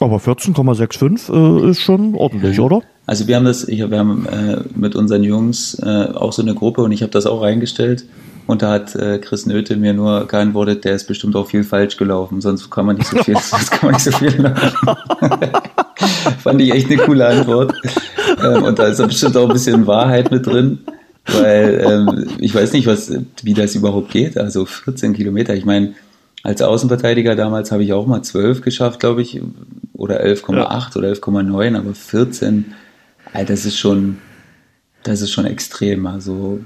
Aber 14,65 äh, ist schon ordentlich, oder? Also wir haben das, ich, wir haben äh, mit unseren Jungs äh, auch so eine Gruppe und ich habe das auch reingestellt. Und da hat äh, Chris Nöte mir nur geantwortet, der ist bestimmt auch viel falsch gelaufen, sonst kann man nicht so viel, sonst kann man nicht so viel. Fand ich echt eine coole Antwort. Ähm, und da ist bestimmt auch ein bisschen Wahrheit mit drin, weil ähm, ich weiß nicht, was, wie das überhaupt geht. Also 14 Kilometer. Ich meine, als Außenverteidiger damals habe ich auch mal 12 geschafft, glaube ich, oder 11,8 ja. oder 11,9, aber 14, Alter, das ist schon, das ist schon extrem. Also,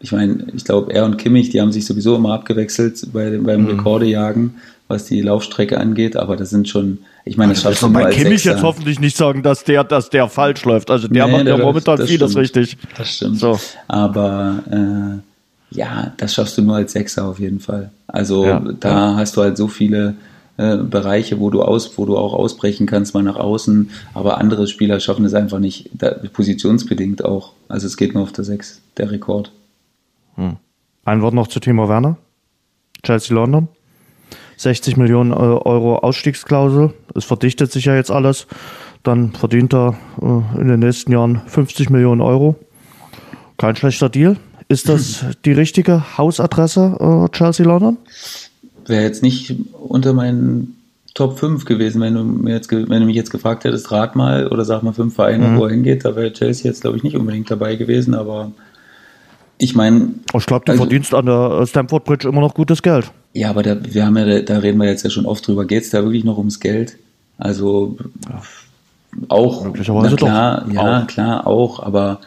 ich meine, ich glaube, er und Kimmich, die haben sich sowieso immer abgewechselt bei, beim mhm. Rekordejagen, was die Laufstrecke angeht, aber das sind schon, ich meine, das schafft schon mal als Kimmich Sechser. jetzt hoffentlich nicht sagen, dass der, dass der falsch läuft. Also der nee, macht ja momentan vieles stimmt. richtig. Das stimmt. So. Aber äh, ja, das schaffst du nur als Sechser auf jeden Fall. Also ja, da ja. hast du halt so viele äh, Bereiche, wo du aus, wo du auch ausbrechen kannst, mal nach außen. Aber andere Spieler schaffen es einfach nicht, da, positionsbedingt auch. Also es geht nur auf der Sechs, der Rekord. Hm. Ein Wort noch zu Timo Werner. Chelsea London. 60 Millionen äh, Euro Ausstiegsklausel. Es verdichtet sich ja jetzt alles. Dann verdient er äh, in den nächsten Jahren 50 Millionen Euro. Kein schlechter Deal. Ist das die richtige Hausadresse, Chelsea London? Wäre jetzt nicht unter meinen Top 5 gewesen, wenn du, mir jetzt, wenn du mich jetzt gefragt hättest, rat mal oder sag mal fünf Vereine, mhm. wo er hingeht. Da wäre Chelsea jetzt, glaube ich, nicht unbedingt dabei gewesen, aber ich meine. Ich glaube, du also, verdienst an der Stamford Bridge immer noch gutes Geld. Ja, aber da, wir haben ja, da reden wir jetzt ja schon oft drüber. Geht es da wirklich noch ums Geld? Also, auch, Möglicherweise na klar, doch. ja, Auch. klar, auch, aber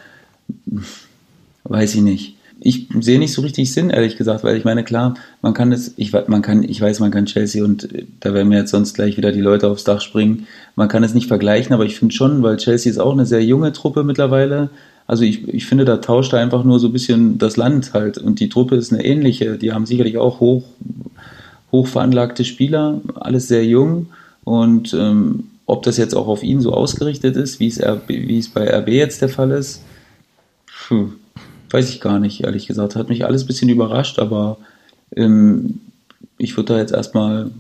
weiß ich nicht. Ich sehe nicht so richtig Sinn, ehrlich gesagt, weil ich meine, klar, man kann es, ich, man kann, ich weiß, man kann Chelsea und äh, da werden mir jetzt sonst gleich wieder die Leute aufs Dach springen. Man kann es nicht vergleichen, aber ich finde schon, weil Chelsea ist auch eine sehr junge Truppe mittlerweile. Also ich, ich finde, da tauscht er einfach nur so ein bisschen das Land halt und die Truppe ist eine ähnliche. Die haben sicherlich auch hoch, hoch veranlagte Spieler, alles sehr jung und ähm, ob das jetzt auch auf ihn so ausgerichtet ist, wie es, wie es bei RB jetzt der Fall ist, puh, weiß ich gar nicht, ehrlich gesagt. Hat mich alles ein bisschen überrascht, aber ähm, ich würde da jetzt erstmal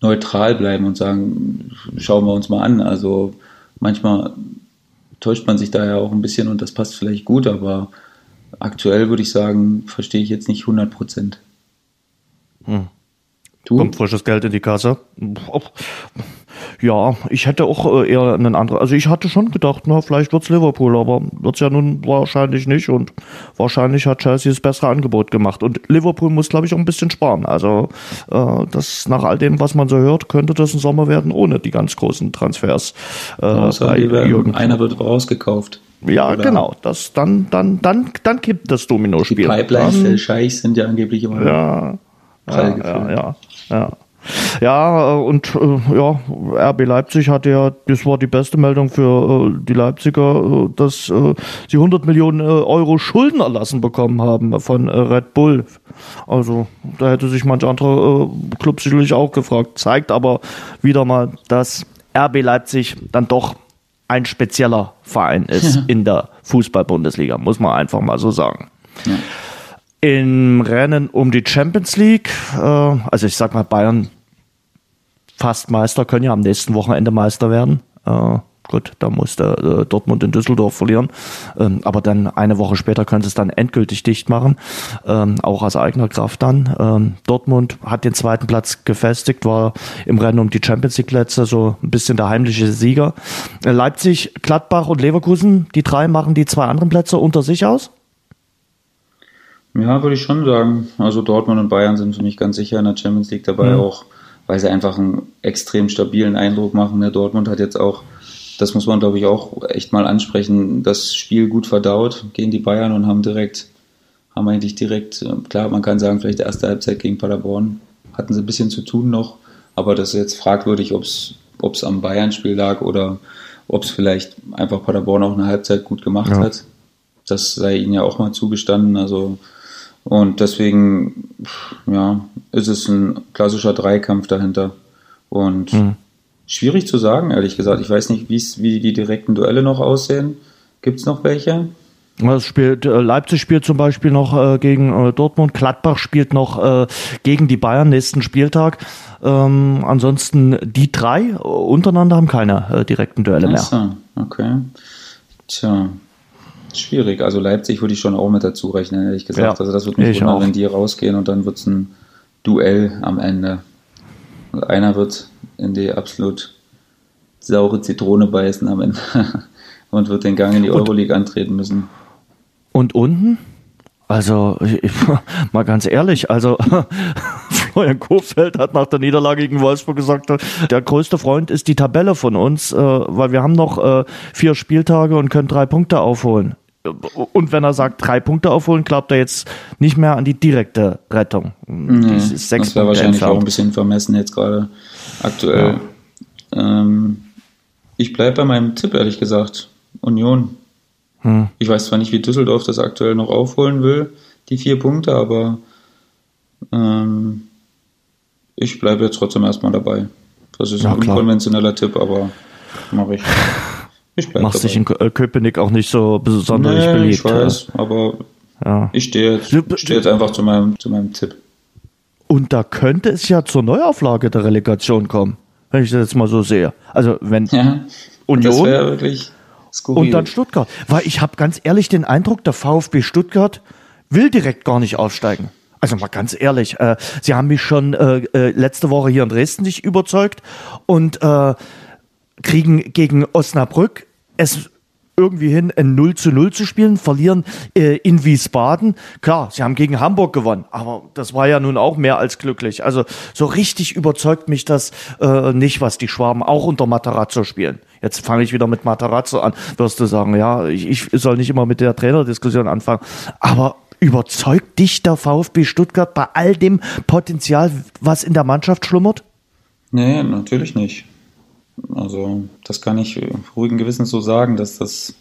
neutral bleiben und sagen, schauen wir uns mal an. Also manchmal täuscht man sich da ja auch ein bisschen und das passt vielleicht gut, aber aktuell würde ich sagen, verstehe ich jetzt nicht 100 Prozent. Du? Kommt frisches Geld in die Kasse. Ja, ich hätte auch äh, eher einen anderen. Also ich hatte schon gedacht, na, vielleicht wird's Liverpool, aber wird's ja nun wahrscheinlich nicht. Und wahrscheinlich hat Chelsea das bessere Angebot gemacht. Und Liverpool muss, glaube ich, auch ein bisschen sparen. Also äh, das nach all dem, was man so hört, könnte das ein Sommer werden ohne die ganz großen Transfers. Äh, Außer die Jürgen. einer wird rausgekauft. Ja, Oder genau. Das dann, dann, dann, dann kippt das Die Dominospiel. Pipelines Dann- der Scheichs sind ja angeblich immer ja, ja, ja, ja, ja. Ja, äh, und äh, ja, RB Leipzig hatte ja, das war die beste Meldung für äh, die Leipziger, dass sie 100 Millionen Euro Schulden erlassen bekommen haben von Red Bull. Also da hätte sich manch anderer Club sicherlich auch gefragt. Zeigt aber wieder mal, dass RB Leipzig dann doch ein spezieller Verein ist in der Fußball-Bundesliga, muss man einfach mal so sagen. Im Rennen um die Champions League, äh, also ich sag mal, Bayern fast Meister, können ja am nächsten Wochenende Meister werden. Äh, gut, da musste äh, Dortmund in Düsseldorf verlieren. Ähm, aber dann eine Woche später können sie es dann endgültig dicht machen, ähm, auch aus eigener Kraft dann. Ähm, Dortmund hat den zweiten Platz gefestigt, war im Rennen um die Champions League Plätze so ein bisschen der heimliche Sieger. Äh, Leipzig, Gladbach und Leverkusen, die drei machen die zwei anderen Plätze unter sich aus. Ja, würde ich schon sagen. Also Dortmund und Bayern sind für mich ganz sicher in der Champions League dabei, Mhm. auch weil sie einfach einen extrem stabilen Eindruck machen. Der Dortmund hat jetzt auch, das muss man glaube ich auch echt mal ansprechen, das Spiel gut verdaut gegen die Bayern und haben direkt, haben eigentlich direkt, äh, klar, man kann sagen, vielleicht erste Halbzeit gegen Paderborn hatten sie ein bisschen zu tun noch, aber das ist jetzt fragwürdig, ob es ob es am Bayern-Spiel lag oder ob es vielleicht einfach Paderborn auch eine Halbzeit gut gemacht Ja. hat. Das sei ihnen ja auch mal zugestanden. Also und deswegen, ja, ist es ein klassischer Dreikampf dahinter. Und schwierig zu sagen, ehrlich gesagt. Ich weiß nicht, wie die direkten Duelle noch aussehen. Gibt es noch welche? Es spielt, äh, Leipzig spielt zum Beispiel noch äh, gegen äh, Dortmund, Gladbach spielt noch äh, gegen die Bayern nächsten Spieltag. Ähm, ansonsten die drei äh, untereinander haben keine äh, direkten Duelle mehr. Achso, okay. Tja, schwierig. Also Leipzig würde ich schon auch mit dazu rechnen, ehrlich gesagt. Ja, also das wird mich ich wundern, auch. wenn die rausgehen und dann wird es ein Duell am Ende. Und einer wird in die absolut saure Zitrone beißen am Ende und wird den Gang in die Euroleague antreten müssen. Und unten? Also, ich, mal ganz ehrlich, also Florian Kofeld hat nach der Niederlage gegen Wolfsburg gesagt, der größte Freund ist die Tabelle von uns, äh, weil wir haben noch äh, vier Spieltage und können drei Punkte aufholen. Und wenn er sagt, drei Punkte aufholen, glaubt er jetzt nicht mehr an die direkte Rettung. Nee, Das sechs das wäre Punkte wahrscheinlich auch ein entfernt. bisschen vermessen jetzt gerade aktuell. Ähm, ich bleibe bei meinem Tipp, ehrlich gesagt. Union. Hm. Ich weiß zwar nicht, wie Düsseldorf das aktuell noch aufholen will, die vier Punkte, aber ähm, ich bleibe jetzt trotzdem erstmal dabei. Das ist Ja, ein klar. unkonventioneller Tipp, aber mache ich. Ich bleibe Machst dich in äh, Köpenick auch nicht so besonders nee, beliebt. ich weiß, aber Ja. ich stehe jetzt, stehe jetzt einfach zu meinem, zu meinem Tipp. Und da könnte es ja zur Neuauflage der Relegation kommen, wenn ich das jetzt mal so sehe. Also wenn Ja, Union wirklich skurril. und dann Stuttgart. Weil ich habe ganz ehrlich den Eindruck, der VfB Stuttgart will direkt gar nicht aufsteigen. Also mal ganz ehrlich, äh, sie haben mich schon äh, äh, letzte Woche hier in Dresden nicht überzeugt und äh, kriegen gegen Osnabrück es irgendwie hin, ein 0 zu 0 zu spielen, verlieren äh, in Wiesbaden. Klar, sie haben gegen Hamburg gewonnen, aber das war ja nun auch mehr als glücklich. Also so richtig überzeugt mich das äh, nicht, was die Schwaben auch unter Matarazzo spielen. Jetzt fange ich wieder mit Matarazzo an, wirst du sagen, ja, ich, ich soll nicht immer mit der Trainerdiskussion anfangen. Aber überzeugt dich der VfB Stuttgart bei all dem Potenzial, was in der Mannschaft schlummert? Nee, natürlich nicht. Also, das kann ich ruhigen Gewissens so sagen, dass das,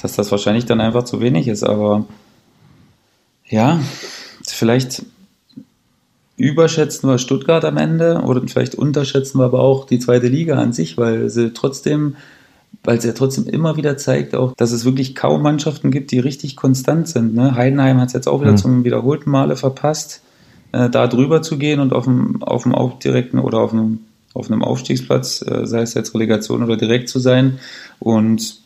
dass das wahrscheinlich dann einfach zu wenig ist. Aber ja, vielleicht überschätzen wir Stuttgart am Ende oder vielleicht unterschätzen wir aber auch die zweite Liga an sich, weil sie trotzdem, weil sie ja trotzdem immer wieder zeigt, auch, dass es wirklich kaum Mannschaften gibt, die richtig konstant sind. Ne? Heidenheim hat es jetzt auch wieder mhm. zum wiederholten Male verpasst, äh, da drüber zu gehen und auf dem, auf dem auch direkten oder auf einem, auf einem Aufstiegsplatz, äh, sei es jetzt Relegation oder direkt zu sein. Und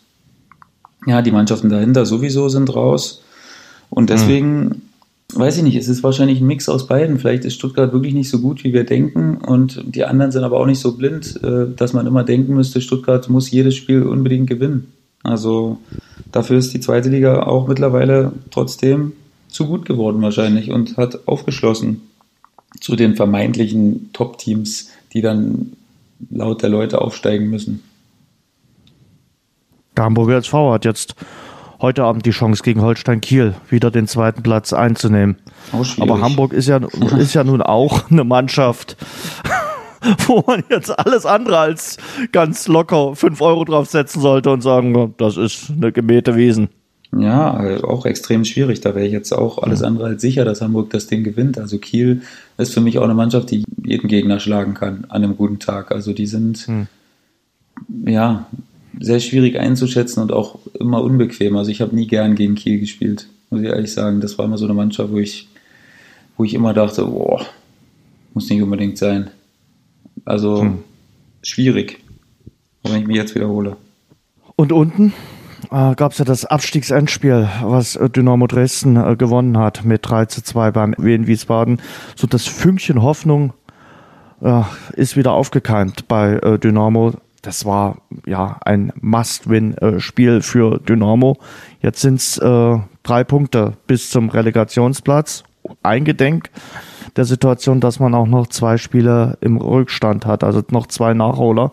ja, die Mannschaften dahinter sowieso sind raus. Und deswegen mhm weiß ich nicht, es ist wahrscheinlich ein Mix aus beiden. Vielleicht ist Stuttgart wirklich nicht so gut, wie wir denken und die anderen sind aber auch nicht so blind, äh, dass man immer denken müsste, Stuttgart muss jedes Spiel unbedingt gewinnen. Also dafür ist die zweite Liga auch mittlerweile trotzdem zu gut geworden wahrscheinlich und hat aufgeschlossen zu den vermeintlichen Top-Teams, die dann laut der Leute aufsteigen müssen. Der Hamburger SV hat jetzt heute Abend die Chance gegen Holstein Kiel wieder den zweiten Platz einzunehmen. Aber Hamburg ist ja, ist ja nun auch eine Mannschaft, wo man jetzt alles andere als ganz locker fünf Euro draufsetzen sollte und sagen, das ist eine gemähte Wiesen. Ja, auch extrem schwierig. Da wäre ich jetzt auch alles andere als sicher, dass Hamburg das Ding gewinnt. Also Kiel ist für mich auch eine Mannschaft, die jeden Gegner schlagen kann an einem guten Tag. Also die sind, hm. ja, sehr schwierig einzuschätzen und auch immer unbequem. Also ich habe nie gern gegen Kiel gespielt, muss ich ehrlich sagen. Das war immer so eine Mannschaft, wo ich, wo ich immer dachte, boah, muss nicht unbedingt sein. Also hm. schwierig, wenn ich mich jetzt wiederhole. Und unten äh, gab es ja das Abstiegsendspiel, was äh, Dynamo Dresden äh, gewonnen hat mit 3 zu 2 beim Wien Wiesbaden. So das Fünkchen Hoffnung äh, ist wieder aufgekeimt bei äh, Dynamo das war ja ein Must-Win-Spiel für Dynamo. Jetzt sind es äh, drei Punkte bis zum Relegationsplatz. Eingedenk der Situation, dass man auch noch zwei Spiele im Rückstand hat, also noch zwei Nachholer.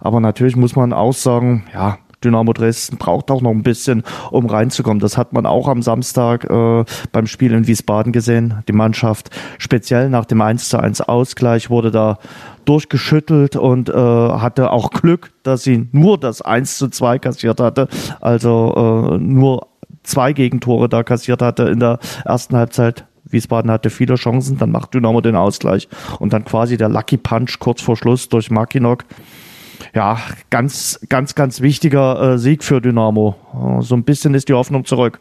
Aber natürlich muss man auch sagen, ja, Dynamo Dresden braucht auch noch ein bisschen, um reinzukommen. Das hat man auch am Samstag äh, beim Spiel in Wiesbaden gesehen. Die Mannschaft speziell nach dem 1 zu 1 Ausgleich wurde da durchgeschüttelt und äh, hatte auch Glück, dass sie nur das 1 zu 2 kassiert hatte. Also äh, nur zwei Gegentore da kassiert hatte in der ersten Halbzeit. Wiesbaden hatte viele Chancen, dann macht Dynamo den Ausgleich und dann quasi der Lucky Punch kurz vor Schluss durch Makinok ja, ganz, ganz, ganz wichtiger äh, Sieg für Dynamo. Äh, so ein bisschen ist die Hoffnung zurück.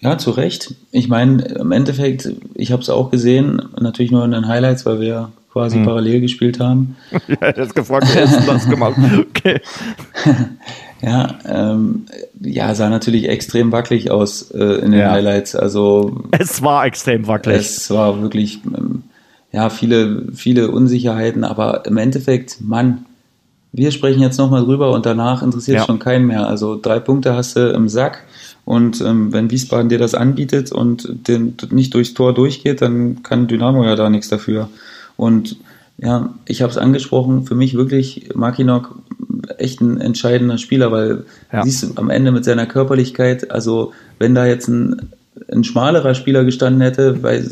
Ja, zu Recht. Ich meine, im Endeffekt, ich habe es auch gesehen, natürlich nur in den Highlights, weil wir quasi hm. parallel gespielt haben. ja, jetzt gefragt, wer ist das gemacht? Okay. ja, ähm, ja, sah natürlich extrem wackelig aus äh, in den ja. Highlights. Also es war extrem wackelig. Es war wirklich ähm, ja viele viele Unsicherheiten, aber im Endeffekt, Mann, wir sprechen jetzt nochmal drüber und danach interessiert ja. schon keinen mehr. Also drei Punkte hast du im Sack und ähm, wenn Wiesbaden dir das anbietet und den nicht durchs Tor durchgeht, dann kann Dynamo ja da nichts dafür. Und ja, ich habe es angesprochen, für mich wirklich Makinok echt ein entscheidender Spieler, weil ja. siehst du am Ende mit seiner Körperlichkeit, also wenn da jetzt ein, ein schmalerer Spieler gestanden hätte, weil,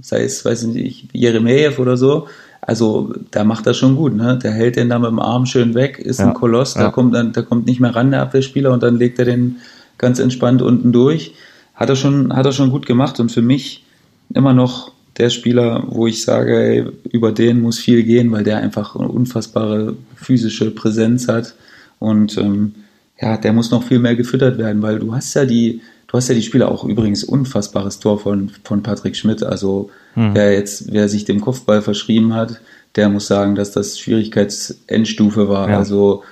sei es, weiß ich nicht, Jeremejew oder so, also da macht das schon gut, ne? Der hält den da mit dem Arm schön weg, ist ja, ein Koloss, ja. da kommt dann, da kommt nicht mehr ran der Abwehrspieler und dann legt er den ganz entspannt unten durch. Hat er schon, hat er schon gut gemacht und für mich immer noch der Spieler, wo ich sage, ey, über den muss viel gehen, weil der einfach eine unfassbare physische Präsenz hat und ähm, ja, der muss noch viel mehr gefüttert werden, weil du hast ja die, du hast ja die Spieler auch übrigens unfassbares Tor von, von Patrick Schmidt, also hm. Wer jetzt, wer sich dem Kopfball verschrieben hat, der muss sagen, dass das Schwierigkeitsendstufe war. Ja. Also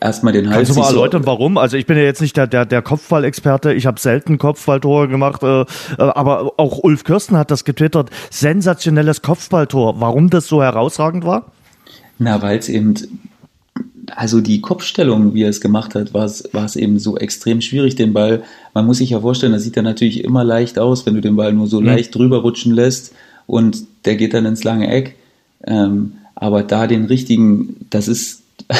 erstmal den Hals. Kannst du mal erläutern, so warum? Also ich bin ja jetzt nicht der, der, der Kopfballexperte, ich habe selten Kopfballtore gemacht, äh, äh, aber auch Ulf Kirsten hat das getwittert. Sensationelles Kopfballtor. Warum das so herausragend war? Na, weil es eben also die Kopfstellung, wie er es gemacht hat, war es, war es eben so extrem schwierig, den Ball. Man muss sich ja vorstellen, das sieht ja natürlich immer leicht aus, wenn du den Ball nur so mhm. leicht drüber rutschen lässt und der geht dann ins lange Eck. Ähm, aber da den richtigen, das ist,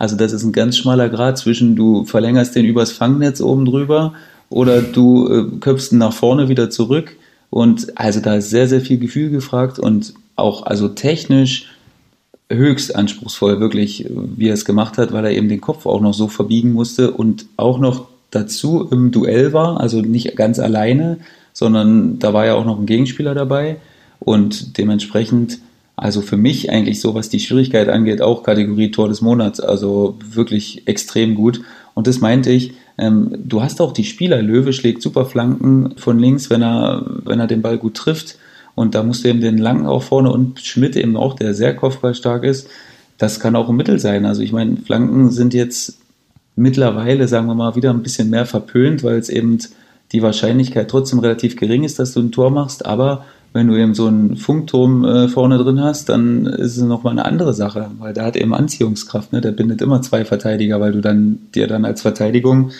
Also das ist ein ganz schmaler Grad zwischen du verlängerst den übers Fangnetz oben drüber oder du äh, köpfst ihn nach vorne wieder zurück. Und also da ist sehr, sehr viel Gefühl gefragt und auch also technisch höchst anspruchsvoll, wirklich, wie er es gemacht hat, weil er eben den Kopf auch noch so verbiegen musste und auch noch dazu im Duell war, also nicht ganz alleine, sondern da war ja auch noch ein Gegenspieler dabei und dementsprechend, also für mich eigentlich so, was die Schwierigkeit angeht, auch Kategorie Tor des Monats, also wirklich extrem gut. Und das meinte ich, ähm, du hast auch die Spieler, Löwe schlägt super Flanken von links, wenn er, wenn er den Ball gut trifft. Und da musst du eben den Langen auch vorne und Schmidt eben auch, der sehr kopfballstark ist. Das kann auch ein Mittel sein. Also ich meine, Flanken sind jetzt mittlerweile, sagen wir mal, wieder ein bisschen mehr verpönt, weil es eben die Wahrscheinlichkeit trotzdem relativ gering ist, dass du ein Tor machst. Aber wenn du eben so einen Funkturm äh, vorne drin hast, dann ist es nochmal eine andere Sache, weil der hat eben Anziehungskraft, ne? der bindet immer zwei Verteidiger, weil du dann dir dann als Verteidigung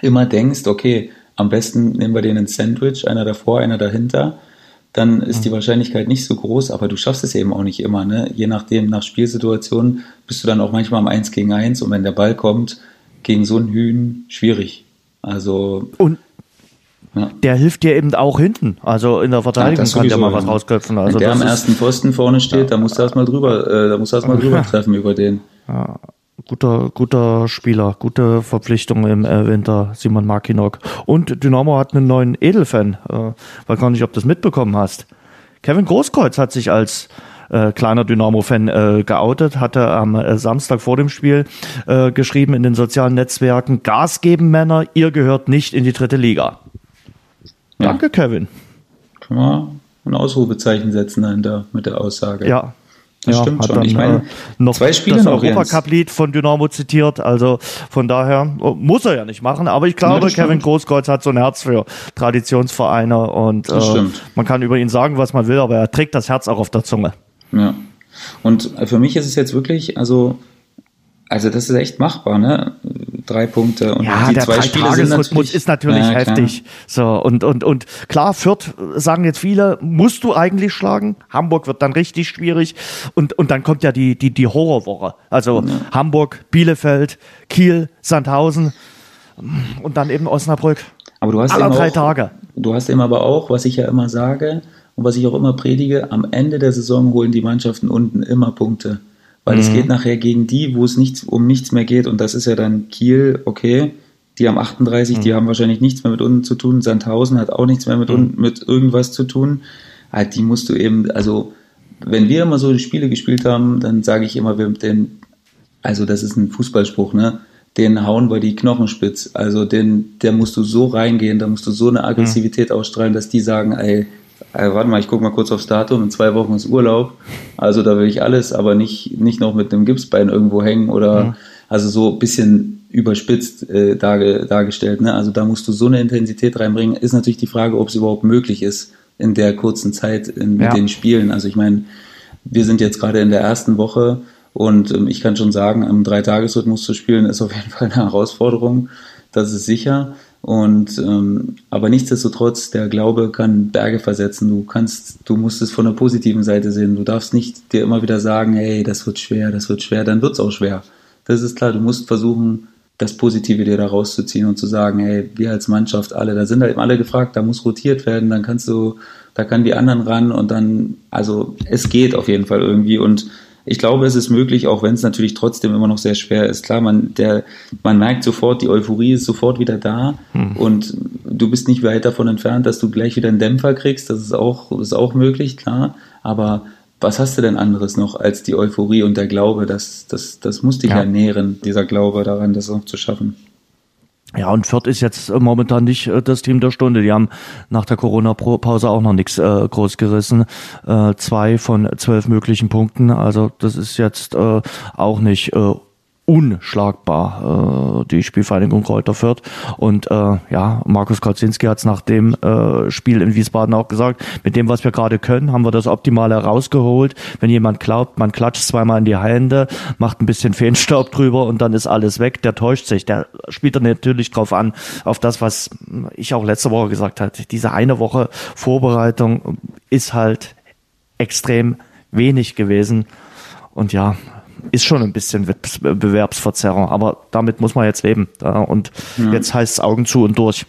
immer denkst, okay, am besten nehmen wir den ins Sandwich, einer davor, einer dahinter, dann ist die mhm. Wahrscheinlichkeit nicht so groß, aber du schaffst es eben auch nicht immer. Ne? Je nachdem, nach Spielsituationen bist du dann auch manchmal am 1 gegen 1 und wenn der Ball kommt, gegen so einen Hühn, schwierig. Also. Und ja. Der hilft dir eben auch hinten. Also in der Verteidigung ja, kann der mal was rausköpfen. Also Wenn der am ersten Pfosten vorne steht, da musst du erstmal drüber, äh, da musst du erstmal drüber treffen über den. Ja. Guter, guter Spieler, gute Verpflichtung im äh, Winter, Simon Markinok. Und Dynamo hat einen neuen Edelfan. Äh, weiß gar nicht, ob du das mitbekommen hast. Kevin Großkreuz hat sich als äh, kleiner Dynamo-Fan äh, geoutet, hatte am äh, Samstag vor dem Spiel äh, geschrieben in den sozialen Netzwerken, Gas geben Männer, ihr gehört nicht in die dritte Liga. Ja. Danke, Kevin. Können wir ein Ausrufezeichen setzen dahinter mit der Aussage. Ja, das ja, stimmt schon. Dann, ich meine, äh, noch zwei Spiele das Europacup-Lied von Dynamo zitiert. Also von daher oh, muss er ja nicht machen. Aber ich glaube, ja, Kevin Großkreuz hat so ein Herz für Traditionsvereine und äh, man kann über ihn sagen, was man will, aber er trägt das Herz auch auf der Zunge. Ja. Und für mich ist es jetzt wirklich, also also das ist echt machbar, ne? Drei Punkte und ja, die der zwei Spiele sind natürlich, ist natürlich ja, heftig. So und und und klar, Fürth sagen jetzt viele, musst du eigentlich schlagen. Hamburg wird dann richtig schwierig und und dann kommt ja die die die Horrorwoche. Also ja. Hamburg, Bielefeld, Kiel, Sandhausen und dann eben Osnabrück. Aber du hast Alle drei auch, Tage. Du hast eben aber auch, was ich ja immer sage und was ich auch immer predige, am Ende der Saison holen die Mannschaften unten immer Punkte. Weil mhm. es geht nachher gegen die, wo es nichts, um nichts mehr geht. Und das ist ja dann Kiel, okay. Die haben 38, mhm. die haben wahrscheinlich nichts mehr mit unten zu tun. Sandhausen hat auch nichts mehr mit, mhm. unten, mit irgendwas zu tun. Halt, die musst du eben, also, wenn wir immer so die Spiele gespielt haben, dann sage ich immer, wir den, also das ist ein Fußballspruch, ne? Den hauen wir die Knochen spitz. Also den, der musst du so reingehen, da musst du so eine Aggressivität mhm. ausstrahlen, dass die sagen, ey, äh, warte mal, ich gucke mal kurz aufs Datum, in zwei Wochen ist Urlaub. Also da will ich alles, aber nicht, nicht noch mit einem Gipsbein irgendwo hängen oder mhm. also so ein bisschen überspitzt äh, darge, dargestellt. Ne? Also da musst du so eine Intensität reinbringen. Ist natürlich die Frage, ob es überhaupt möglich ist in der kurzen Zeit in, mit ja. den Spielen. Also ich meine, wir sind jetzt gerade in der ersten Woche und ähm, ich kann schon sagen, am Dreitagesrhythmus zu spielen ist auf jeden Fall eine Herausforderung. Das ist sicher. Und ähm, aber nichtsdestotrotz, der Glaube kann Berge versetzen. Du kannst, du musst es von der positiven Seite sehen. Du darfst nicht dir immer wieder sagen, hey, das wird schwer, das wird schwer, dann wird es auch schwer. Das ist klar, du musst versuchen, das Positive dir da rauszuziehen und zu sagen, hey, wir als Mannschaft alle, da sind halt alle gefragt, da muss rotiert werden, dann kannst du, da kann die anderen ran und dann, also es geht auf jeden Fall irgendwie und ich glaube, es ist möglich, auch wenn es natürlich trotzdem immer noch sehr schwer ist. Klar, man, der, man merkt sofort, die Euphorie ist sofort wieder da hm. und du bist nicht weit davon entfernt, dass du gleich wieder einen Dämpfer kriegst. Das ist auch, ist auch möglich, klar. Aber was hast du denn anderes noch als die Euphorie und der Glaube? Das, das, das muss dich ja. nähren, dieser Glaube daran, das auch zu schaffen. Ja, und Fürth ist jetzt momentan nicht äh, das Team der Stunde. Die haben nach der Corona-Pause auch noch nichts äh, groß gerissen. Äh, zwei von zwölf möglichen Punkten. Also das ist jetzt äh, auch nicht äh, unschlagbar, äh, die Spielvereinigung Kräuter Fürth. Und äh, ja, Markus Kaczynski hat es nach dem äh, Spiel in Wiesbaden auch gesagt, mit dem, was wir gerade können, haben wir das Optimale herausgeholt. Wenn jemand glaubt, man klatscht zweimal in die Hände, macht ein bisschen Feenstaub drüber und dann ist alles weg, der täuscht sich. Der spielt dann natürlich drauf an, auf das, was ich auch letzte Woche gesagt habe. Diese eine Woche Vorbereitung ist halt extrem wenig gewesen. Und ja, ist schon ein bisschen Bewerbsverzerrung, aber damit muss man jetzt leben. Und ja. jetzt heißt es Augen zu und durch.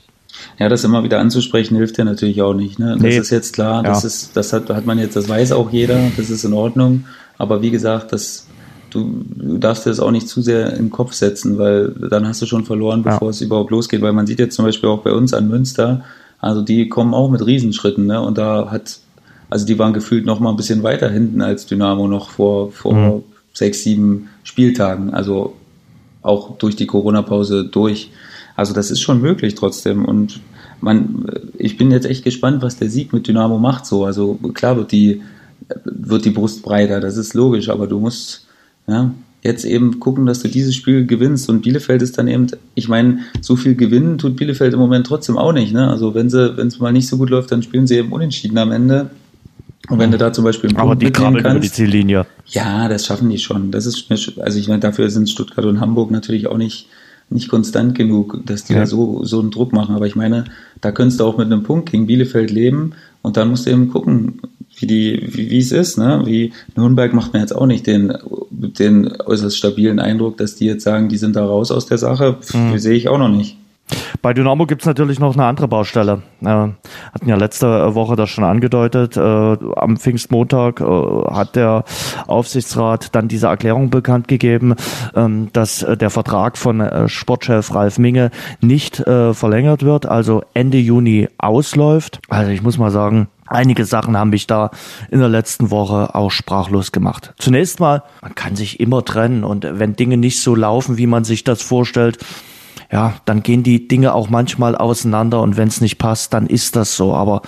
Ja, das immer wieder anzusprechen hilft ja natürlich auch nicht. Ne? Das nee. ist jetzt klar, das ja. ist, das hat, hat man jetzt, das weiß auch jeder, das ist in Ordnung. Aber wie gesagt, das, du, du darfst dir das auch nicht zu sehr in den Kopf setzen, weil dann hast du schon verloren, bevor ja. es überhaupt losgeht. Weil man sieht jetzt zum Beispiel auch bei uns an Münster, also die kommen auch mit Riesenschritten, ne? Und da hat, also die waren gefühlt noch mal ein bisschen weiter hinten als Dynamo noch vor, vor mhm. Sechs, sieben Spieltagen. Also auch durch die Corona-Pause durch. Also das ist schon möglich trotzdem. Und man, ich bin jetzt echt gespannt, was der Sieg mit Dynamo macht. So, also klar wird die, wird die Brust breiter, das ist logisch, aber du musst ja, jetzt eben gucken, dass du dieses Spiel gewinnst. Und Bielefeld ist dann eben, ich meine, so viel gewinnen tut Bielefeld im Moment trotzdem auch nicht. Ne? Also wenn sie, wenn es mal nicht so gut läuft, dann spielen sie eben unentschieden am Ende. Und wenn du da zum Beispiel einen Aber Punkt die krabbeln über die Ziellinie. Ja, das schaffen die schon. Das ist, also ich meine, dafür sind Stuttgart und Hamburg natürlich auch nicht nicht konstant genug, dass die ja. da so, so einen Druck machen. Aber ich meine, da könntest du auch mit einem Punkt gegen Bielefeld leben und dann musst du eben gucken, wie die, wie, wie es ist, ne? Wie Nürnberg macht mir jetzt auch nicht den, den äußerst stabilen Eindruck, dass die jetzt sagen, die sind da raus aus der Sache. Mhm. Sehe ich auch noch nicht. Bei Dynamo gibt es natürlich noch eine andere Baustelle. Äh, hatten ja letzte Woche das schon angedeutet. Äh, am Pfingstmontag äh, hat der Aufsichtsrat dann diese Erklärung bekannt gegeben, ähm, dass der Vertrag von Sportchef Ralf Minge nicht verlängert wird, also Ende Juni ausläuft. Also ich muss mal sagen, Einige Sachen haben mich da in der letzten Woche auch sprachlos gemacht. Zunächst mal, man kann sich immer trennen und wenn Dinge nicht so laufen, wie man sich das vorstellt, ja, dann gehen die Dinge auch manchmal auseinander und wenn es nicht passt, dann ist das so. Aber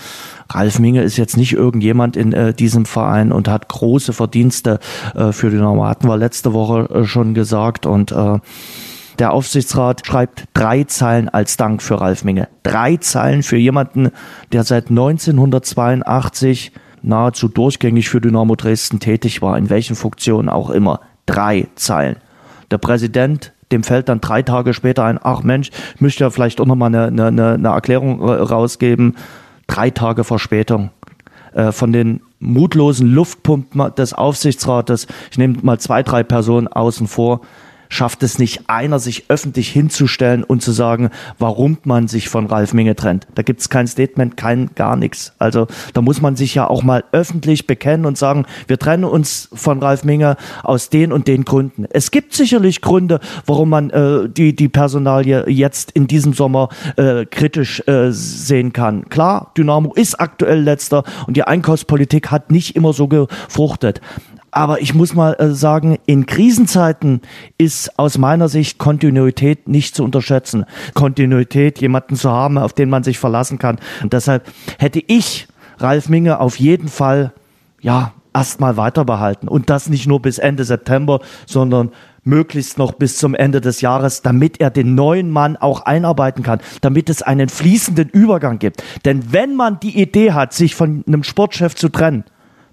Ralf Minge ist jetzt nicht irgendjemand in äh, diesem Verein und hat große Verdienste äh, für die Normaten, war letzte Woche äh, schon gesagt und äh, der Aufsichtsrat schreibt drei Zeilen als Dank für Ralf Minge. Drei Zeilen für jemanden, der seit 1982 nahezu durchgängig für Dynamo Dresden tätig war, in welchen Funktionen auch immer. Drei Zeilen. Der Präsident dem fällt dann drei Tage später ein, ach Mensch, ich möchte ja vielleicht auch nochmal eine, eine, eine Erklärung rausgeben. Drei Tage Verspätung. Äh, von den mutlosen Luftpumpen des Aufsichtsrates, ich nehme mal zwei, drei Personen außen vor, schafft es nicht einer, sich öffentlich hinzustellen und zu sagen, warum man sich von Ralf Minge trennt. Da gibt es kein Statement, kein gar nichts. Also da muss man sich ja auch mal öffentlich bekennen und sagen, wir trennen uns von Ralf Minge aus den und den Gründen. Es gibt sicherlich Gründe, warum man äh, die, die Personalie jetzt in diesem Sommer äh, kritisch äh, sehen kann. Klar, Dynamo ist aktuell letzter und die Einkaufspolitik hat nicht immer so gefruchtet. Aber ich muss mal äh, sagen, in Krisenzeiten ist aus meiner Sicht Kontinuität nicht zu unterschätzen. Kontinuität, jemanden zu haben, auf den man sich verlassen kann. Und deshalb hätte ich Ralf Minge auf jeden Fall, ja, erstmal weiter behalten. Und das nicht nur bis Ende September, sondern möglichst noch bis zum Ende des Jahres, damit er den neuen Mann auch einarbeiten kann, damit es einen fließenden Übergang gibt. Denn wenn man die Idee hat, sich von einem Sportchef zu trennen,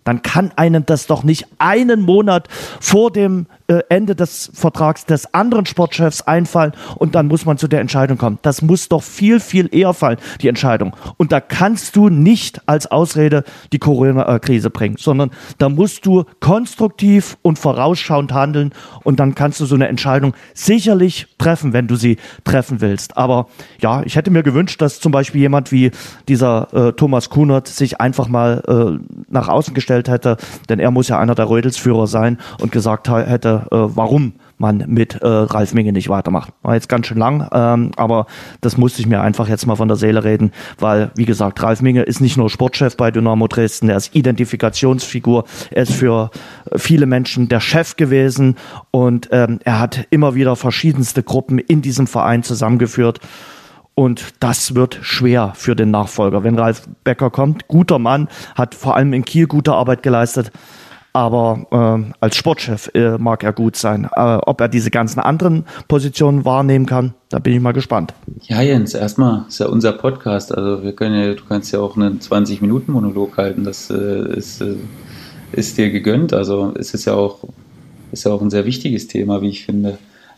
dann kann einem das doch nicht einen Monat vor dem Ende des Vertrags des anderen Sportchefs einfallen und dann muss man zu der Entscheidung kommen. Das muss doch viel, viel eher fallen, die Entscheidung. Und da kannst du nicht als Ausrede die Corona-Krise bringen, sondern da musst du konstruktiv und vorausschauend handeln und dann kannst du so eine Entscheidung sicherlich treffen, wenn du sie treffen willst. Aber ja, ich hätte mir gewünscht, dass zum Beispiel jemand wie dieser äh, Thomas Kunert sich einfach mal äh, nach außen gestellt hätte, denn er muss ja einer der Rödelsführer sein und gesagt hätte, äh, warum man mit äh, Ralf Minge nicht weitermacht. War jetzt ganz schön lang, ähm, aber das musste ich mir einfach jetzt mal von der Seele reden, weil, wie gesagt, Ralf Minge ist nicht nur Sportchef bei Dynamo Dresden, er ist Identifikationsfigur, er ist für viele Menschen der Chef gewesen und ähm, er hat immer wieder verschiedenste Gruppen in diesem Verein zusammengeführt. Und das wird schwer für den Nachfolger. Wenn Ralf Becker kommt, guter Mann, hat vor allem in Kiel gute Arbeit geleistet, aber äh, als Sportchef äh, mag er gut sein. Äh, ob er diese ganzen anderen Positionen wahrnehmen kann, da bin ich mal gespannt. Ja, Jens, erstmal ist ja unser Podcast. Also wir können ja, du kannst ja auch einen 20-Minuten-Monolog halten. Das äh, ist, äh, ist dir gegönnt. Also es ist ja auch, ist ja auch ein sehr wichtiges Thema, wie ich finde.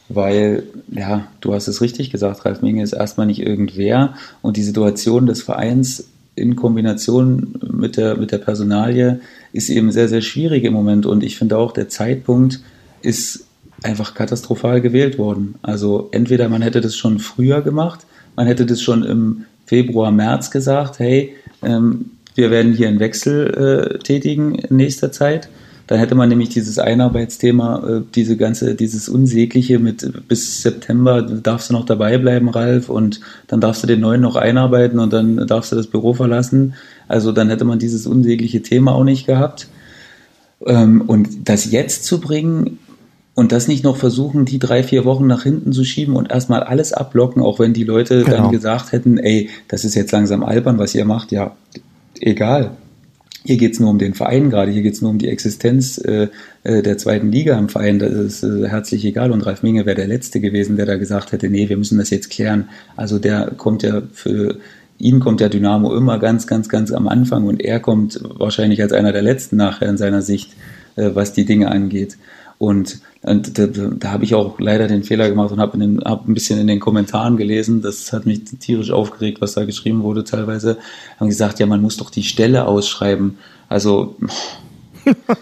Weil, ja, du hast es richtig gesagt, Ralf Minge ist erstmal nicht irgendwer und die Situation des Vereins in Kombination mit der, mit der Personalie ist eben sehr, sehr schwierig im Moment. Und ich finde auch der Zeitpunkt ist einfach katastrophal gewählt worden. Also entweder man hätte das schon früher gemacht, man hätte das schon im Februar, März gesagt, hey, ähm, wir werden hier einen Wechsel äh, tätigen in nächster Zeit. Dann hätte man nämlich dieses Einarbeitsthema, äh, diese ganze, dieses Unsägliche mit bis September darfst du noch dabei bleiben, Ralf, und dann darfst du den neuen noch einarbeiten und dann darfst du das Büro verlassen. Also dann hätte man dieses unsägliche Thema auch nicht gehabt. Ähm, und das jetzt zu bringen, und das nicht noch versuchen, die drei, vier Wochen nach hinten zu schieben und erstmal alles ablocken, auch wenn die Leute genau. dann gesagt hätten, ey, das ist jetzt langsam albern, was ihr macht, ja, egal. Hier geht's nur um den Verein gerade, hier geht's nur um die Existenz äh, äh, der zweiten Liga im Verein. Das ist äh, herzlich egal. Und Ralf Minge wäre der Letzte gewesen, der da gesagt hätte, nee, wir müssen das jetzt klären. Also der kommt ja für ihn kommt der Dynamo immer ganz, ganz, ganz am Anfang und er kommt wahrscheinlich als einer der Letzten nachher in seiner Sicht, äh, was die Dinge angeht. Und, und da, da habe ich auch leider den Fehler gemacht und habe hab ein bisschen in den Kommentaren gelesen. Das hat mich tierisch aufgeregt, was da geschrieben wurde teilweise. Haben gesagt, ja, man muss doch die Stelle ausschreiben. Also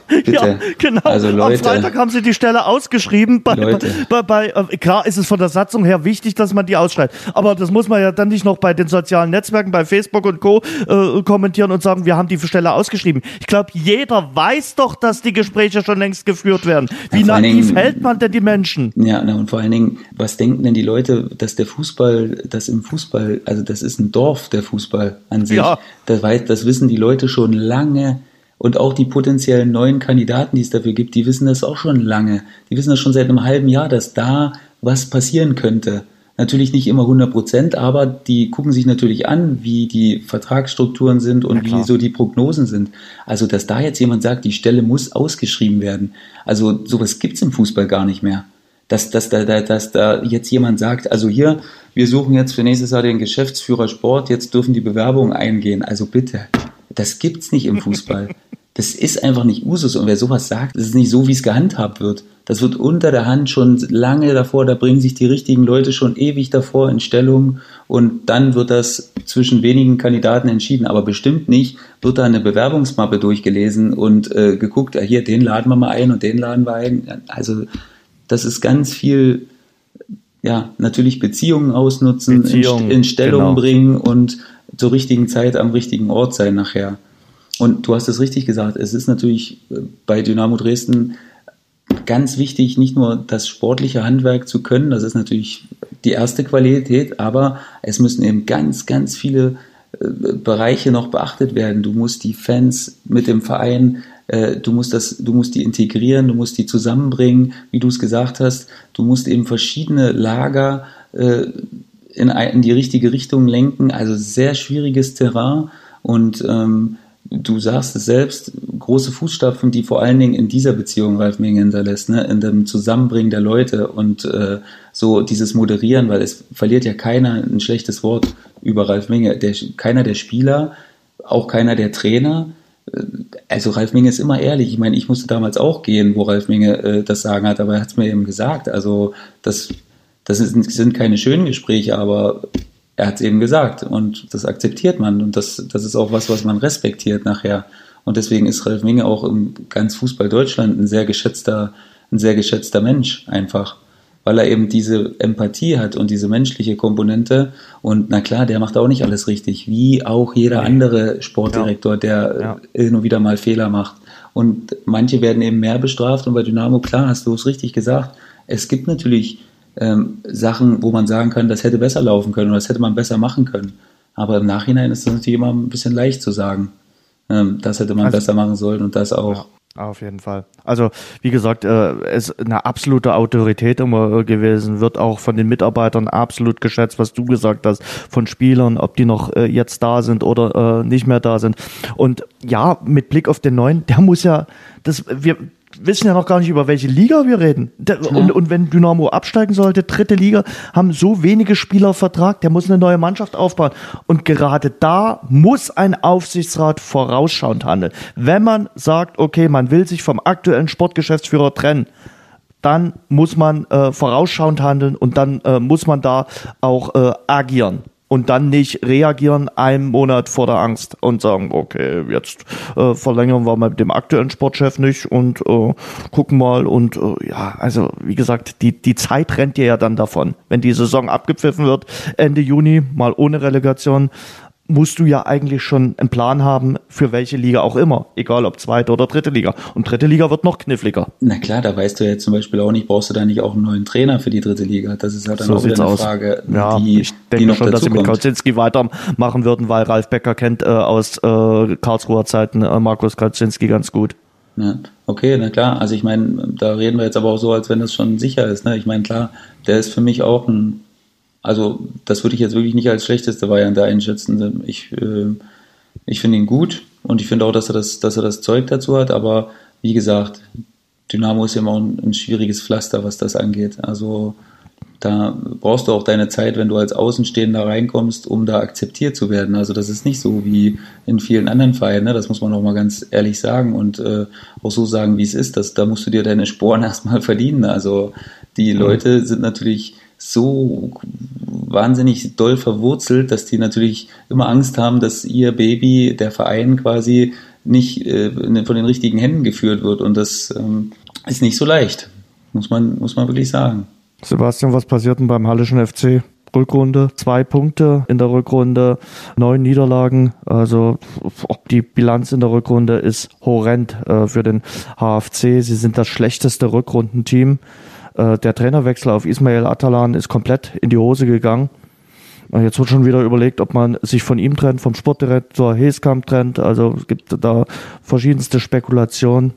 Bitte. Ja, genau. Also Leute, Am Freitag haben sie die Stelle ausgeschrieben. Bei, Leute. bei, bei, äh, klar ist es von der Satzung her wichtig, dass man die ausschreibt. Aber das muss man ja dann nicht noch bei den sozialen Netzwerken, bei Facebook und Co. Äh, kommentieren und sagen, wir haben die Stelle ausgeschrieben. Ich glaube, jeder weiß doch, dass die Gespräche schon längst geführt werden. Wie ja, naiv Dingen, hält man denn die Menschen? Ja, na, und vor allen Dingen, was denken denn die Leute, dass der Fußball, dass im Fußball, also das ist ein Dorf, der Fußball an sich. Ja. Das, weiß, das wissen die Leute schon lange und auch die potenziellen neuen Kandidaten, die es dafür gibt, die wissen das auch schon lange. Die wissen das schon seit einem halben Jahr, dass da was passieren könnte. Natürlich nicht immer 100 Prozent, aber die gucken sich natürlich an, wie die Vertragsstrukturen sind und wie so die Prognosen sind. Also, dass da jetzt jemand sagt, die Stelle muss ausgeschrieben werden. Also, sowas gibt's im Fußball gar nicht mehr. Dass, dass, da, dass da jetzt jemand sagt, also hier, wir suchen jetzt für nächstes Jahr den Geschäftsführer Sport, jetzt dürfen die Bewerbungen eingehen. Also bitte, das gibt's nicht im Fußball. Das ist einfach nicht Usus. Und wer sowas sagt, das ist nicht so, wie es gehandhabt wird. Das wird unter der Hand schon lange davor, da bringen sich die richtigen Leute schon ewig davor in Stellung und dann wird das zwischen wenigen Kandidaten entschieden. Aber bestimmt nicht wird da eine Bewerbungsmappe durchgelesen und äh, geguckt, ja, hier, den laden wir mal ein und den laden wir ein. Also das ist ganz viel, ja, natürlich Beziehungen ausnutzen, Beziehung, in, in, Stellung genau. bringen und zur richtigen Zeit am richtigen Ort sein nachher. Und du hast es richtig gesagt, es ist natürlich äh, bei Dynamo Dresden ganz wichtig, nicht nur das sportliche Handwerk zu können, das ist natürlich die erste Qualität, aber es müssen eben ganz, ganz viele äh, Bereiche noch beachtet werden. Du musst die Fans mit dem Verein, äh, du musst das, du musst die integrieren, du musst die zusammenbringen, wie du es gesagt hast. Du musst eben verschiedene Lager in, in die richtige Richtung lenken. Also sehr schwieriges Terrain und ähm, du sagst es selbst, große Fußstapfen, die vor allen Dingen in dieser Beziehung Ralf Minge hinterlässt, ne? in dem Zusammenbringen der Leute und äh, so dieses Moderieren, weil es verliert ja keiner ein schlechtes Wort über Ralf Minge. Der, keiner der Spieler, auch keiner der Trainer. Äh, also Ralf Minge ist immer ehrlich. Ich meine, ich musste damals auch gehen, wo Ralf Minge äh, das sagen hat, aber er hat es mir eben gesagt. Also das, das ist, sind keine schönen Gespräche, aber er hat es eben gesagt und das akzeptiert man und das, das ist auch was, was man respektiert nachher. Und deswegen ist Ralf Minge auch im ganz Fußball Deutschland ein sehr geschätzter, ein sehr geschätzter Mensch einfach, weil er eben diese Empathie hat und diese menschliche Komponente. Und na klar, der macht auch nicht alles richtig, wie auch jeder andere Sportdirektor, der ja. hin und wieder mal Fehler macht. Und manche werden eben mehr bestraft und bei Dynamo, klar, hast du es richtig gesagt, es gibt natürlich ähm, Sachen, wo man sagen kann, das hätte besser laufen können oder das hätte man besser machen können. Aber im Nachhinein ist das natürlich immer ein bisschen leicht zu sagen. Ähm, das hätte man also, besser machen sollen und das auch. Ja, auf jeden Fall. Also wie gesagt, äh, ist eine absolute Autorität immer gewesen, wird auch von den Mitarbeitern absolut geschätzt, was du gesagt hast, von Spielern, ob die noch äh, jetzt da sind oder äh, nicht mehr da sind. Und ja, mit Blick auf den neuen, der muss ja, das wir wissen ja noch gar nicht, über welche Liga wir reden. Und, und wenn Dynamo absteigen sollte, dritte Liga, haben so wenige Spieler Vertrag, der muss eine neue Mannschaft aufbauen. Und gerade da muss ein Aufsichtsrat vorausschauend handeln. Wenn man sagt, okay, man will sich vom aktuellen Sportgeschäftsführer trennen, dann muss man äh, vorausschauend handeln und dann äh, muss man da auch äh, agieren. Und dann nicht reagieren einen Monat vor der Angst und sagen, okay, jetzt äh, verlängern wir mal mit dem aktuellen Sportchef nicht und äh, gucken mal und äh, ja, also wie gesagt, die, die Zeit rennt dir ja dann davon. Wenn die Saison abgepfiffen wird, Ende Juni, mal ohne Relegation, musst du ja eigentlich schon einen Plan haben, für welche Liga auch immer. Egal ob zweite oder dritte Liga. Und dritte Liga wird noch kniffliger. Na klar, da weißt du jetzt zum Beispiel auch nicht, brauchst du da nicht auch einen neuen Trainer für die dritte Liga? Das ist halt dann so auch wieder eine aus. Frage, ja, die, ich denke die noch schon, dass sie mit Kaczynski weitermachen würden, weil Ralf Becker kennt äh, aus äh, Karlsruher Zeiten äh, Markus Kaczynski ganz gut. Ja, okay, na klar. Also ich meine, da reden wir jetzt aber auch so, als wenn das schon sicher ist. Ne? Ich meine, klar, der ist für mich auch ein also das würde ich jetzt wirklich nicht als schlechteste Variante einschätzen. Ich, äh, ich finde ihn gut und ich finde auch, dass er, das, dass er das Zeug dazu hat, aber wie gesagt, Dynamo ist ja immer ein, ein schwieriges Pflaster, was das angeht. Also da brauchst du auch deine Zeit, wenn du als Außenstehender reinkommst, um da akzeptiert zu werden. Also das ist nicht so wie in vielen anderen Vereinen, ne? das muss man auch mal ganz ehrlich sagen und äh, auch so sagen, wie es ist. Das, da musst du dir deine Sporen erstmal verdienen. Also die. Leute sind natürlich so wahnsinnig doll verwurzelt, dass die natürlich immer Angst haben, dass ihr Baby, der Verein quasi nicht äh, von den richtigen Händen geführt wird. Und das ähm, ist nicht so leicht, muss man, muss man wirklich sagen. Sebastian, was passiert denn beim Hallischen FC? Rückrunde, zwei Punkte in der Rückrunde, neun Niederlagen. Also die Bilanz in der Rückrunde ist horrend äh, für den HFC. Sie sind das schlechteste Rückrundenteam. Äh, der Trainerwechsel auf Ismail Atalan ist komplett in die Hose gegangen. Äh, jetzt wird schon wieder überlegt, ob man sich von ihm trennt, vom Sportdirektor Heskamp trennt. Also es gibt da verschiedenste Spekulationen.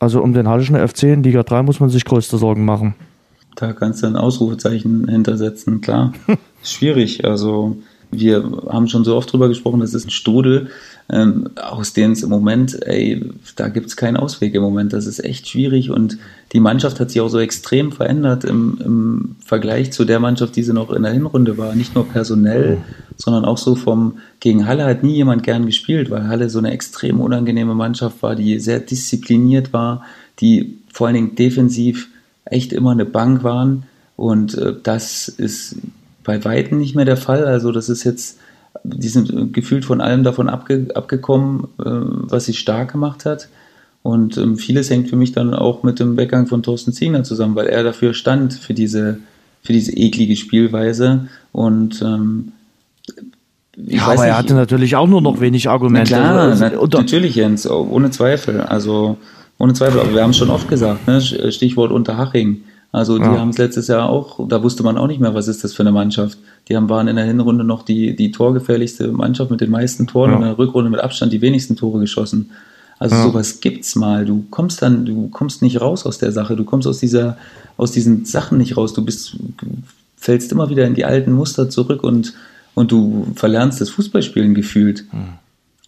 Also um den Hallischen FC in Liga 3 muss man sich größte Sorgen machen. Da kannst du ein Ausrufezeichen hintersetzen, klar. Schwierig. Also wir haben schon so oft drüber gesprochen, das ist ein Strudel, ähm, aus dem es im Moment, ey, da gibt es keinen Ausweg im Moment. Das ist echt schwierig und die Mannschaft hat sich auch so extrem verändert im, im Vergleich zu der Mannschaft, die sie noch in der Hinrunde war. Nicht nur personell, sondern auch so vom, gegen Halle hat nie jemand gern gespielt, weil Halle so eine extrem unangenehme Mannschaft war, die sehr diszipliniert war, die vor allen Dingen defensiv echt immer eine Bank waren. Und äh, das ist bei Weitem nicht mehr der Fall. Also das ist jetzt, die sind gefühlt von allem davon abge, abgekommen, äh, was sie stark gemacht hat. Und ähm, vieles hängt für mich dann auch mit dem Weggang von Thorsten Ziegner zusammen, weil er dafür stand, für diese, für diese eklige Spielweise. Und ähm, ja, aber nicht, er hatte natürlich auch nur noch wenig Argumente. Na klar, also, na, natürlich, Jens, ohne Zweifel. Also ohne Zweifel, aber wir haben es schon oft gesagt, ne? Stichwort Unterhaching. Also die ja. haben es letztes Jahr auch, da wusste man auch nicht mehr, was ist das für eine Mannschaft. Die haben, waren in der Hinrunde noch die, die torgefährlichste Mannschaft mit den meisten Toren ja. und in der Rückrunde mit Abstand die wenigsten Tore geschossen. Also ja. sowas gibt's mal. Du kommst dann, du kommst nicht raus aus der Sache, du kommst aus dieser, aus diesen Sachen nicht raus. Du bist, fällst immer wieder in die alten Muster zurück und, und du verlernst das Fußballspielen gefühlt. Hm.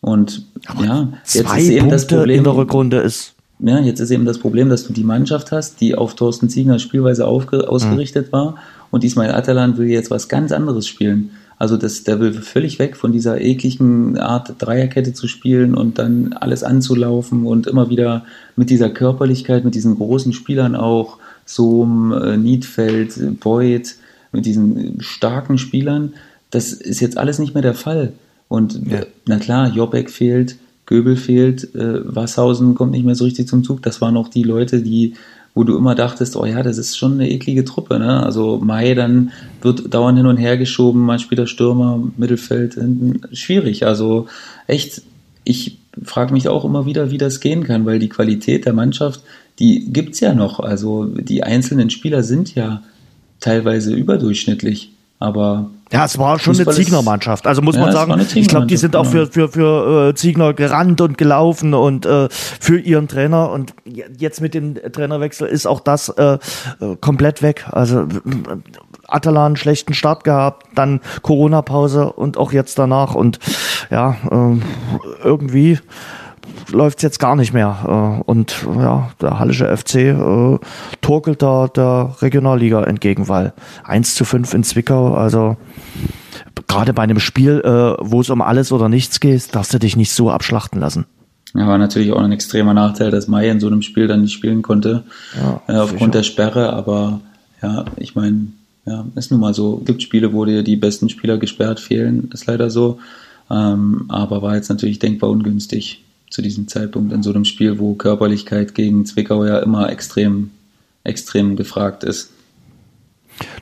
Und Aber ja, jetzt ist eben Punkte das Problem. In der Rückrunde ist ja, jetzt ist eben das Problem, dass du die Mannschaft hast, die auf Thorsten Ziegners Spielweise aufge ausgerichtet mhm. war und Ismail Atalan will jetzt was ganz anderes spielen. Also das, der will völlig weg von dieser ekligen Art, Dreierkette zu spielen und dann alles anzulaufen und immer wieder mit dieser Körperlichkeit, mit diesen großen Spielern auch, Sohm, äh, Niedfeld, Beuth, mit diesen starken Spielern. Das ist jetzt alles nicht mehr der Fall. Und ja. na klar, Jobek fehlt, Göbel fehlt, äh, Wasshausen kommt nicht mehr so richtig zum Zug. Das waren auch die Leute, die, wo du immer dachtest, oh ja, das ist schon eine eklige Truppe. Ne? Also Mai dann wird dauernd hin und her geschoben, mal spielt der Stürmer, Mittelfeld, hinten. schwierig. Also echt, ich frage mich auch immer wieder, wie das gehen kann, weil die Qualität der Mannschaft, die gibt's ja noch. Also die einzelnen Spieler sind ja teilweise überdurchschnittlich, aber ja, es war schon Fußball eine Ziegner-Mannschaft. Also muss ja, man sagen, ich glaube, die sind auch für, für, für äh, Ziegner gerannt und gelaufen und äh, für ihren Trainer. Und jetzt mit dem Trainerwechsel ist auch das äh, äh komplett weg. Also Atalan schlechten Start gehabt, dann Corona-Pause und auch jetzt danach. Und ja, äh, irgendwie läuft's jetzt gar nicht mehr. Äh, und ja, der Hallische FC äh, torkelt da der Regionalliga entgegen, weil 1 zu 5 in Zwickau, also gerade bei einem Spiel, äh, wo es um alles oder nichts geht, darfst du dich nicht so abschlachten lassen. Ja, war natürlich auch ein extremer Nachteil, dass Mai in so einem Spiel dann nicht spielen konnte, ja, äh, aufgrund sicher. der Sperre, aber ja, ich meine, ja, ist nun mal so. Es gibt Spiele, wo dir die besten Spieler gesperrt fehlen, ist leider so. Ähm, aber war jetzt natürlich denkbar ungünstig zu diesem Zeitpunkt in so einem Spiel, wo Körperlichkeit gegen Zwickau ja immer extrem, extrem gefragt ist.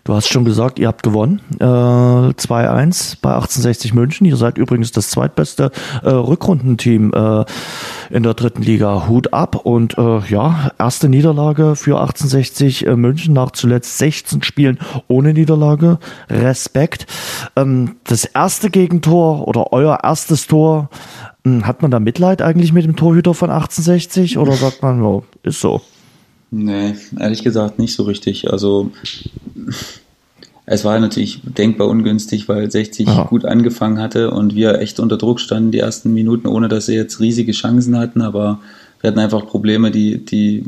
Du hast schon gesagt, ihr habt gewonnen. Äh, 2-1 bei 1860 München. Ihr seid übrigens das zweitbeste äh, Rückrundenteam äh, in der dritten Liga. Hut ab. Und äh, ja, erste Niederlage für 1860 äh, München nach zuletzt 16 Spielen ohne Niederlage. Respekt. Ähm, das erste Gegentor oder euer erstes Tor, hm, hat man da Mitleid eigentlich mit dem Torhüter von 1860 oder sagt man, oh, ist so? Nee, ehrlich gesagt nicht so richtig. Also es war natürlich denkbar ungünstig, weil 60 ja. gut angefangen hatte und wir echt unter Druck standen die ersten Minuten, ohne dass sie jetzt riesige Chancen hatten, aber wir hatten einfach Probleme, die, die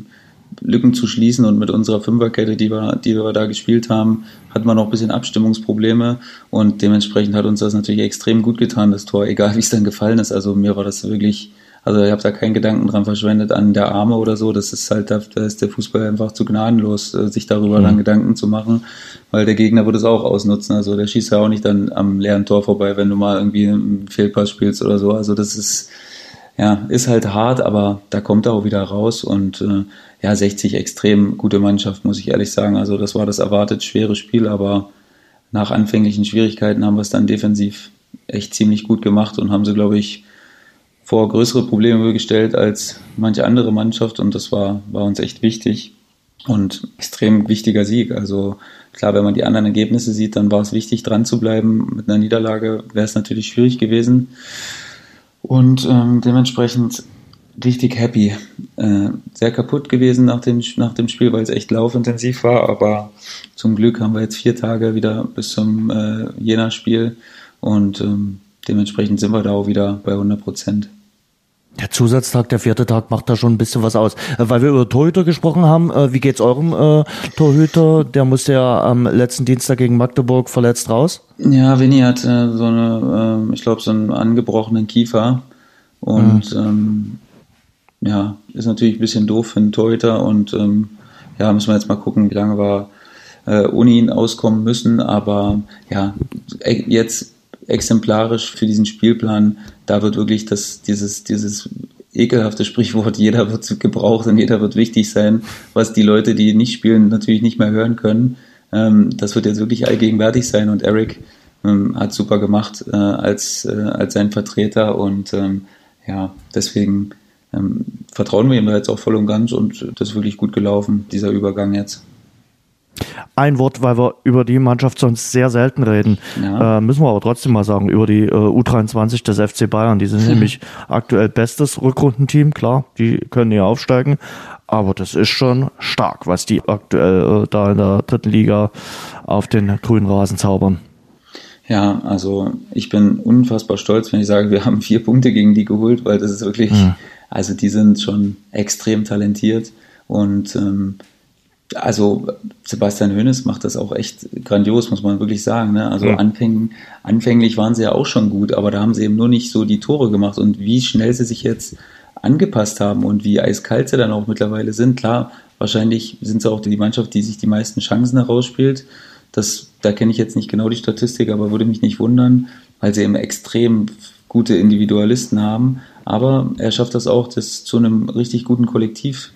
Lücken zu schließen und mit unserer Fünferkette, die wir, die wir da gespielt haben, hatten wir noch ein bisschen Abstimmungsprobleme und dementsprechend hat uns das natürlich extrem gut getan, das Tor, egal wie es dann gefallen ist. Also mir war das wirklich also ich habe da keinen Gedanken dran verschwendet an der Arme oder so. Das ist halt, da ist der Fußball einfach zu gnadenlos, äh, sich darüber mhm. dann Gedanken zu machen, weil der Gegner würde es auch ausnutzen. Also der schießt ja auch nicht dann am leeren Tor vorbei, wenn du mal irgendwie einen Fehlpass spielst oder so. Also das ist, ja, ist halt hart, aber da kommt er auch wieder raus und äh, ja, 60 extrem gute Mannschaft, muss ich ehrlich sagen. Also das war das erwartet schwere Spiel, aber nach anfänglichen Schwierigkeiten haben wir es dann defensiv echt ziemlich gut gemacht und haben sie, glaube ich, vor größere Probleme gestellt als manche andere Mannschaft und das war, war uns echt wichtig und extrem wichtiger Sieg. Also klar, wenn man die anderen Ergebnisse sieht, dann war es wichtig, dran zu bleiben. Mit einer Niederlage wäre es natürlich schwierig gewesen und ähm, dementsprechend richtig happy. Äh, sehr kaputt gewesen nach dem, nach dem Spiel, weil es echt laufintensiv war, aber zum Glück haben wir jetzt vier Tage wieder bis zum äh, Jena-Spiel und ähm, dementsprechend sind wir da auch wieder bei 100 Prozent. Der Zusatztag, der vierte Tag macht da schon ein bisschen was aus. Äh, weil wir über Torhüter gesprochen haben, äh, wie geht's eurem äh, Torhüter? Der musste ja am letzten Dienstag gegen Magdeburg verletzt raus. Ja, Vinny hat äh, so eine, äh, ich glaube, so einen angebrochenen Kiefer. Und mhm. ähm, ja, ist natürlich ein bisschen doof für einen Torhüter. Und ähm, ja, müssen wir jetzt mal gucken, wie lange wir äh, ohne ihn auskommen müssen. Aber ja, jetzt exemplarisch für diesen Spielplan. Da wird wirklich das, dieses, dieses ekelhafte Sprichwort, jeder wird gebraucht und jeder wird wichtig sein, was die Leute, die nicht spielen, natürlich nicht mehr hören können. Ähm, das wird jetzt wirklich allgegenwärtig sein und Eric ähm, hat super gemacht äh, als, äh, als sein Vertreter und ähm, ja, deswegen vertrauen wir ihm da jetzt auch voll und ganz und das ist wirklich gut gelaufen, dieser Übergang jetzt. Ein Wort, weil wir über die Mannschaft sonst sehr selten reden. Ja. Äh, müssen wir aber trotzdem mal sagen, über die äh, U23 des FC Bayern. Die sind nämlich aktuell bestes Rückrundenteam. Klar, die können ja aufsteigen. Aber das ist schon stark, was die aktuell äh, da in der dritten Liga auf den grünen Rasen zaubern. Ja, also ich bin unfassbar stolz, wenn ich sage, wir haben vier Punkte gegen die geholt, weil das ist wirklich, mhm. also die sind schon extrem talentiert und ähm, also Sebastian Hönes macht das auch echt grandios, muss man wirklich sagen. Ne? Also ja. anfäng, anfänglich waren sie ja auch schon gut, aber da haben sie eben nur nicht so die Tore gemacht und wie schnell sie sich jetzt angepasst haben und wie eiskalt sie dann auch mittlerweile sind. Klar, wahrscheinlich sind sie auch die Mannschaft, die sich die meisten Chancen herausspielt. Das, da kenne ich jetzt nicht genau die Statistik, aber würde mich nicht wundern, weil sie eben extrem gute Individualisten haben. Aber er schafft das auch, das zu einem richtig guten Kollektiv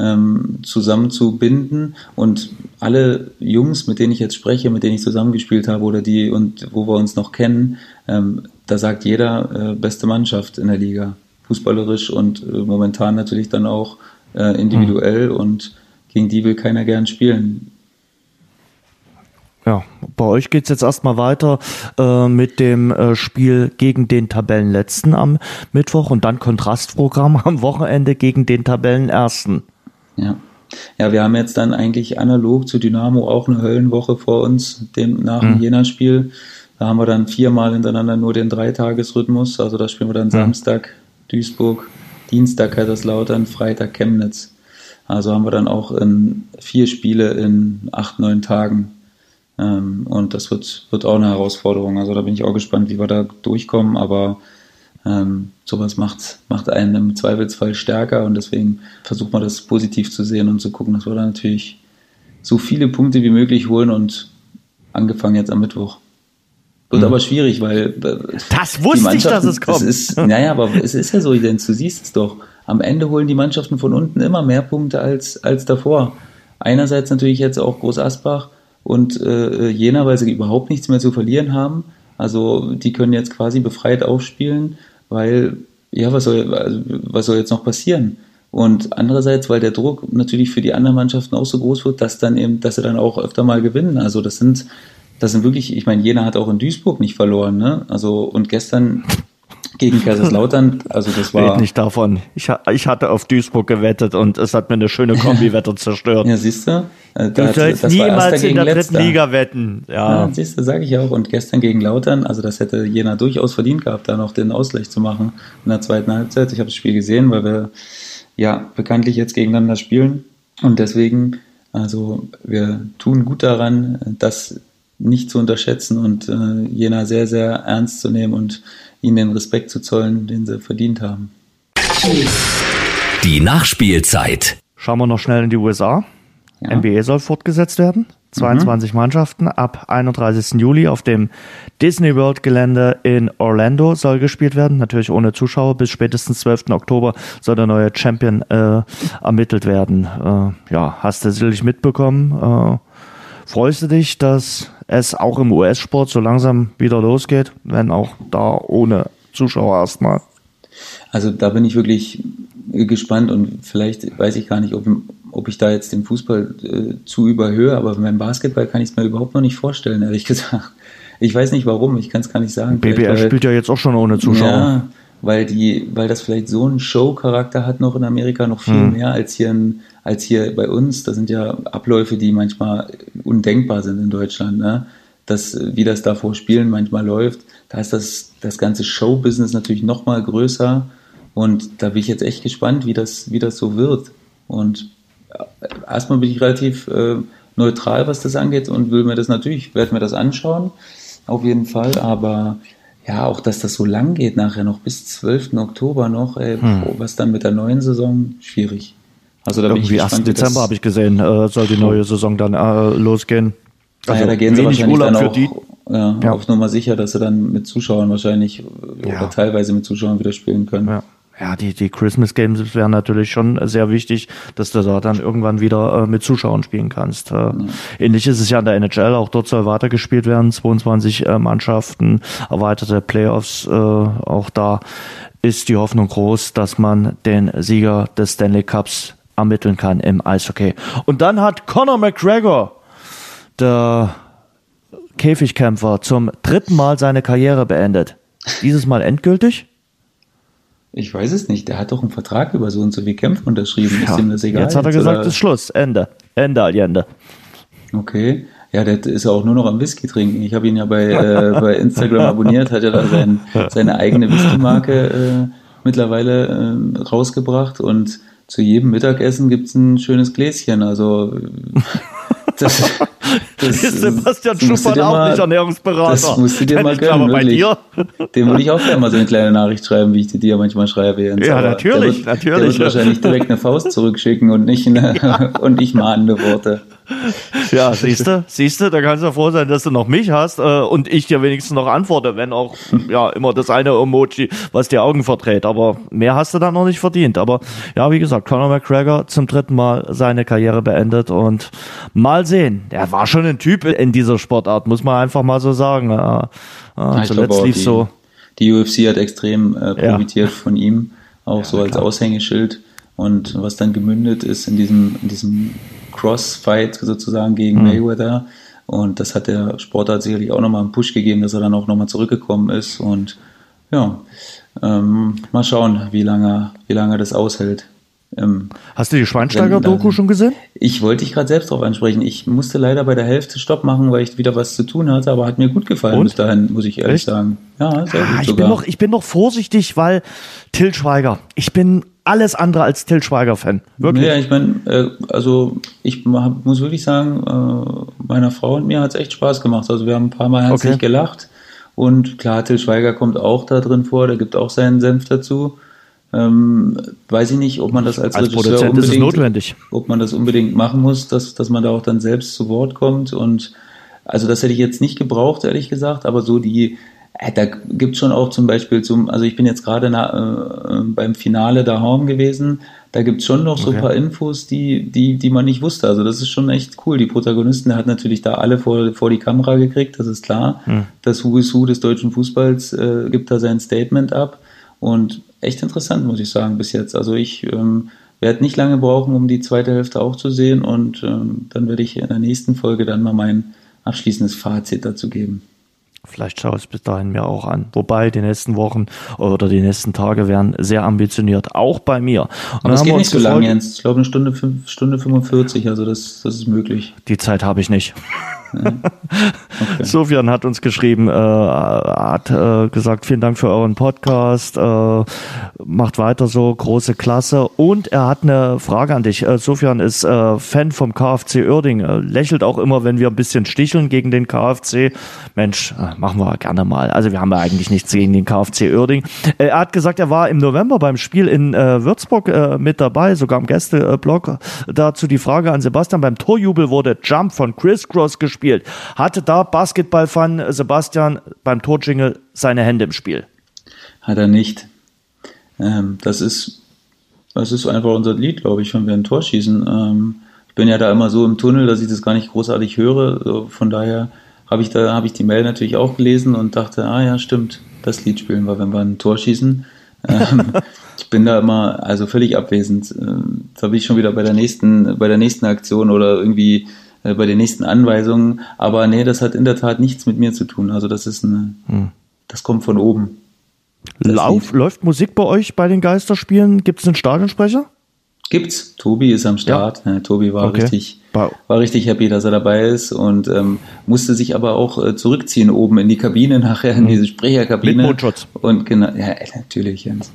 ähm, zusammenzubinden und alle Jungs, mit denen ich jetzt spreche, mit denen ich zusammengespielt habe oder die und wo wir uns noch kennen, ähm, da sagt jeder äh, beste Mannschaft in der Liga, fußballerisch und äh, momentan natürlich dann auch äh, individuell mhm. und gegen die will keiner gern spielen. Ja, bei euch geht's jetzt erstmal weiter äh, mit dem äh, Spiel gegen den Tabellenletzten am Mittwoch und dann Kontrastprogramm am Wochenende gegen den Tabellenersten. Ja. Ja, wir haben jetzt dann eigentlich analog zu Dynamo auch eine Höllenwoche vor uns, dem, nach dem mhm. Jena-Spiel. Da haben wir dann viermal hintereinander nur den Dreitagesrhythmus. Also da spielen wir dann mhm. Samstag Duisburg, Dienstag Kaiserslautern, Freitag Chemnitz. Also haben wir dann auch in vier Spiele in acht, neun Tagen. Ähm, und das wird, wird auch eine Herausforderung. Also da bin ich auch gespannt, wie wir da durchkommen. Aber ähm, sowas macht, macht einen im Zweifelsfall stärker und deswegen versucht man das positiv zu sehen und zu gucken, dass wir da natürlich so viele Punkte wie möglich holen und angefangen jetzt am Mittwoch. Wird mhm. aber schwierig, weil äh, das wusste ich, dass es kommt. Ist, naja, aber es ist ja so, denn du siehst es doch. Am Ende holen die Mannschaften von unten immer mehr Punkte als, als davor. Einerseits natürlich jetzt auch Groß Asbach und äh, Jena, weil sie überhaupt nichts mehr zu verlieren haben. Also die können jetzt quasi befreit aufspielen, weil, ja, was soll, also, was soll jetzt noch passieren? Und andererseits, weil der Druck natürlich für die anderen Mannschaften auch so groß wird, dass dann eben, dass sie dann auch öfter mal gewinnen. Also das sind, das sind wirklich, ich meine, Jena hat auch in Duisburg nicht verloren, ne? Also und gestern gegen Kaiserslautern, also das war. Red nicht davon. Ich, ich hatte auf Duisburg gewettet und es hat mir eine schöne Kombi-Wette zerstört. Ja, siehst du? Da du sollst niemals in der dritten Liga wetten. Ja, ja siehst du, sage ich auch. Und gestern gegen Lautern, also das hätte Jena durchaus verdient gehabt, da noch den Ausgleich zu machen in der zweiten Halbzeit. Ich habe das Spiel gesehen, weil wir ja bekanntlich jetzt gegeneinander spielen. Und deswegen, also wir tun gut daran, das nicht zu unterschätzen und äh, Jena sehr, sehr ernst zu nehmen und ihnen den Respekt zu zollen, den sie verdient haben. Die Nachspielzeit. Schauen wir noch schnell in die USA. Ja. NBA soll fortgesetzt werden. 22 mhm. Mannschaften ab 31. Juli auf dem Disney World Gelände in Orlando soll gespielt werden. Natürlich ohne Zuschauer. Bis spätestens 12. Oktober soll der neue Champion äh, ermittelt werden. Äh, ja, hast du sicherlich mitbekommen. Äh, freust du dich, dass es auch im US-Sport so langsam wieder losgeht, wenn auch da ohne Zuschauer erstmal? Also da bin ich wirklich gespannt und vielleicht weiß ich gar nicht, ob, ob ich da jetzt den Fußball äh, zu überhöhe, aber beim Basketball kann ich es mir überhaupt noch nicht vorstellen, ehrlich gesagt. Ich weiß nicht warum, ich kann es gar nicht sagen. BBL spielt ja jetzt auch schon ohne Zuschauer. Ja, weil die, weil das vielleicht so einen Show-Charakter hat noch in Amerika noch viel hm. mehr als hier in, als hier bei uns. Das sind ja Abläufe, die manchmal undenkbar sind in Deutschland, ne? Das, wie das da vor Spielen manchmal läuft. Da ist das, das ganze Show-Business natürlich noch mal größer. Und da bin ich jetzt echt gespannt, wie das, wie das so wird. Und äh, erstmal bin ich relativ äh, neutral, was das angeht und will mir das natürlich, werde mir das anschauen, auf jeden Fall. Aber ja, auch dass das so lang geht nachher noch bis 12. Oktober noch, ey, hm. was dann mit der neuen Saison, schwierig. Also da Irgendwie bin ich gespannt, 1. Dezember habe ich gesehen, äh, soll die neue Saison dann äh, losgehen. Also ja, da gehen sie wahrscheinlich Urlaub dann auch ja, ja. auf Nummer sicher, dass sie dann mit Zuschauern wahrscheinlich ja. oder teilweise mit Zuschauern wieder spielen können. Ja ja, die, die Christmas Games wären natürlich schon sehr wichtig, dass du da dann irgendwann wieder äh, mit Zuschauern spielen kannst. Äh, mhm. Ähnlich ist es ja in der NHL, auch dort soll weitergespielt werden, 22 äh, Mannschaften, erweiterte Playoffs, äh, auch da ist die Hoffnung groß, dass man den Sieger des Stanley Cups ermitteln kann im Eishockey. Und dann hat Conor McGregor, der Käfigkämpfer, zum dritten Mal seine Karriere beendet. Dieses Mal endgültig? Ich weiß es nicht. Der hat doch einen Vertrag über so und so wie Kämpfe unterschrieben. Ja. Ist ihm das egal? Jetzt hat er gesagt, es ist Schluss. Ende. Ende, Allende. Okay. Ja, der ist ja auch nur noch am Whisky trinken. Ich habe ihn ja bei, äh, bei Instagram abonniert, hat ja da sein, seine eigene Whisky-Marke äh, mittlerweile äh, rausgebracht und zu jedem Mittagessen gibt's ein schönes Gläschen. Also das, das ist Sebastian Schuppern auch mal, nicht Ernährungsberater. Das musst du dir mal gönnen, bei dir. Dem würde ich auch gerne mal so eine kleine Nachricht schreiben, wie ich dir manchmal schreibe. Jens. Ja, natürlich, der wird, natürlich. Der wird wahrscheinlich direkt eine Faust zurückschicken und nicht eine, ja. und nicht mahnende Worte. Ja, siehst du, siehst du, da kannst du froh sein, dass du noch mich hast äh, und ich dir wenigstens noch antworte, wenn auch ja immer das eine Emoji, was die Augen verdreht. Aber mehr hast du dann noch nicht verdient. Aber ja, wie gesagt, Conor McGregor zum dritten Mal seine Karriere beendet und mal sehen. Er war schon ein Typ in dieser Sportart, muss man einfach mal so sagen. Ja, ja, zuletzt lief so. Die UFC hat extrem äh, profitiert ja. von ihm, auch so als klar. Aushängeschild. Und was dann gemündet ist in diesem, in diesem Crossfight sozusagen gegen mhm. Mayweather. Und das hat der Sportart sicherlich auch nochmal einen Push gegeben, dass er dann auch nochmal zurückgekommen ist. Und ja, ähm, mal schauen, wie lange, wie lange das aushält. Ähm, Hast du die Schweinsteiger-Doku schon gesehen? Ich wollte dich gerade selbst darauf ansprechen. Ich musste leider bei der Hälfte Stopp machen, weil ich wieder was zu tun hatte, aber hat mir gut gefallen Und? bis dahin, muss ich ehrlich Echt? sagen. Ja, sehr ah, gut ich sogar. Bin noch, ich bin noch vorsichtig, weil Till Schweiger. Ich bin alles andere als Till Schweiger-Fan. Wirklich. Ja, ich meine, äh, also ich muss wirklich sagen, äh, meiner Frau und mir hat es echt Spaß gemacht. Also wir haben ein paar Mal herzlich okay. gelacht. Und klar, Till Schweiger kommt auch da drin vor, der gibt auch seinen Senf dazu. Ähm, weiß ich nicht, ob man das als, als Regisseur unbedingt, ob man das unbedingt machen muss, dass, dass man da auch dann selbst zu Wort kommt und also das hätte ich jetzt nicht gebraucht, ehrlich gesagt, aber so die, äh, da gibt's schon auch zum Beispiel zum, also ich bin jetzt gerade äh, beim Finale da Home gewesen, da gibt's schon noch so okay. ein paar Infos, die, die, die man nicht wusste. Also das ist schon echt cool. Die Protagonisten, der hat natürlich da alle vor, vor die Kamera gekriegt, das ist klar. Hm. Das Who is Who des deutschen Fußballs äh, gibt da sein Statement ab. Und echt interessant, muss ich sagen, bis jetzt. Also ich ähm, werde nicht lange brauchen, um die zweite Hälfte auch zu sehen. Und ähm, dann werde ich in der nächsten Folge dann mal mein abschließendes Fazit dazu geben. Vielleicht schaue ich es bis dahin mir auch an. Wobei die nächsten Wochen oder die nächsten Tage werden sehr ambitioniert, auch bei mir. Und Aber es geht nicht so lange, Jens. Ich glaube eine Stunde, fünf, Stunde 45, also das, das ist möglich. Die Zeit habe ich nicht. Okay. Sofian hat uns geschrieben, äh, hat äh, gesagt, vielen Dank für euren Podcast, äh, macht weiter so, große Klasse. Und er hat eine Frage an dich. Äh, Sofian ist äh, Fan vom KfC Uerding, äh, lächelt auch immer, wenn wir ein bisschen sticheln gegen den KfC. Mensch, machen wir gerne mal. Also wir haben ja eigentlich nichts gegen den KfC Uerding. Äh, er hat gesagt, er war im November beim Spiel in Würzburg mit dabei, sogar im Gästeblock. Dazu die Frage an Sebastian. Beim Torjubel wurde Jump von Chris Cross gespielt gespielt. Hatte da Basketballfan Sebastian beim Torjingle seine Hände im Spiel? Hat er nicht. Ähm, das ist, das ist einfach unser Lied, glaube ich, wenn wir ein Tor schießen. Ähm, ich bin ja da immer so im Tunnel, dass ich das gar nicht großartig höre. Von daher habe ich da, habe ich die Mail natürlich auch gelesen und dachte, ah ja, stimmt, das Lied spielen wir, wenn wir ein Tor schießen. Ähm, ich bin da immer also völlig abwesend. Ähm, da bin ich schon wieder bei der nächsten, bei der nächsten Aktion oder irgendwie äh, bei den nächsten Anweisungen. Aber nee, das hat in der Tat nichts mit mir zu tun. Also das ist eine, hm. das kommt von oben. Lauf, läuft Musik bei euch bei den Geisterspielen? Gibt es einen Stadionsprecher? Gibt's. Tobi ist am Start. Ja. Tobi war okay. richtig, war richtig happy, dass er dabei ist und ähm, musste sich aber auch äh, zurückziehen oben in die Kabine nachher in hm. diese Sprecherkabine. Mit Mundschutz. Und genau, ja, natürlich, Jens.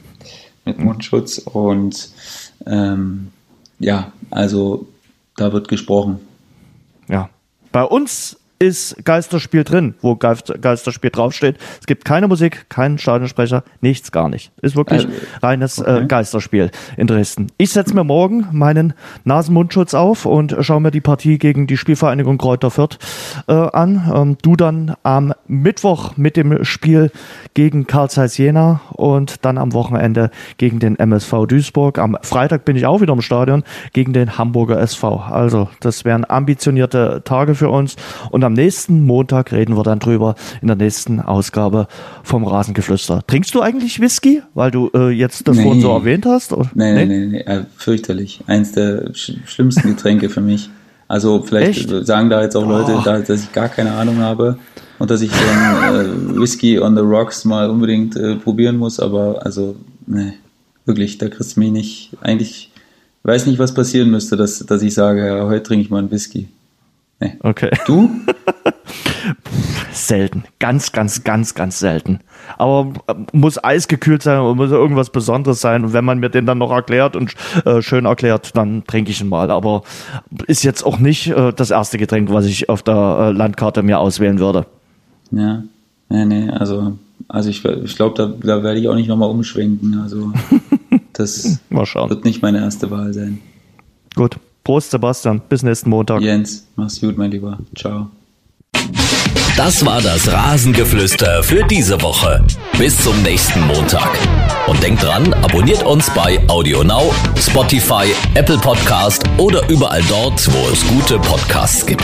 Mit Mundschutz und ähm, ja, also da wird gesprochen. Bei uns ist Geisterspiel drin, wo Geisterspiel draufsteht. Es gibt keine Musik, keinen Stadionsprecher, nichts, gar nicht. Ist wirklich äh, reines okay. äh, Geisterspiel in Dresden. Ich setze mir morgen meinen Nasenmundschutz auf und schaue mir die Partie gegen die Spielvereinigung Kräuter Fürth äh, an. Ähm, du dann am Mittwoch mit dem Spiel gegen Karl Zeiss Jena und dann am Wochenende gegen den MSV Duisburg. Am Freitag bin ich auch wieder im Stadion gegen den Hamburger SV. Also das wären ambitionierte Tage für uns und am nächsten Montag reden wir dann drüber in der nächsten Ausgabe vom Rasengeflüster. Trinkst du eigentlich Whisky, weil du äh, jetzt das nee. vorhin so erwähnt hast? Oder? Nee, nee, nee, nee, nee. Äh, fürchterlich. Eins der sch schlimmsten Getränke für mich. Also vielleicht Echt? sagen da jetzt auch Leute, oh. da, dass ich gar keine Ahnung habe und dass ich ein äh, Whisky on the Rocks mal unbedingt äh, probieren muss, aber also, nee, wirklich, da kriegst du mich nicht, eigentlich, weiß nicht, was passieren müsste, dass, dass ich sage, ja, heute trinke ich mal einen Whisky. Nee. Okay. Du? selten. Ganz, ganz, ganz, ganz selten. Aber äh, muss eisgekühlt sein und muss irgendwas Besonderes sein. Und wenn man mir den dann noch erklärt und äh, schön erklärt, dann trinke ich ihn mal. Aber ist jetzt auch nicht äh, das erste Getränk, was ich auf der äh, Landkarte mir auswählen würde. Ja, nee, nee, also, also ich, ich glaube, da, da werde ich auch nicht nochmal umschwenken. Also das wird nicht meine erste Wahl sein. Gut. Prost, Sebastian. Bis nächsten Montag. Jens, mach's gut, mein Lieber. Ciao. Das war das Rasengeflüster für diese Woche. Bis zum nächsten Montag. Und denkt dran, abonniert uns bei AudioNow, Spotify, Apple Podcast oder überall dort, wo es gute Podcasts gibt.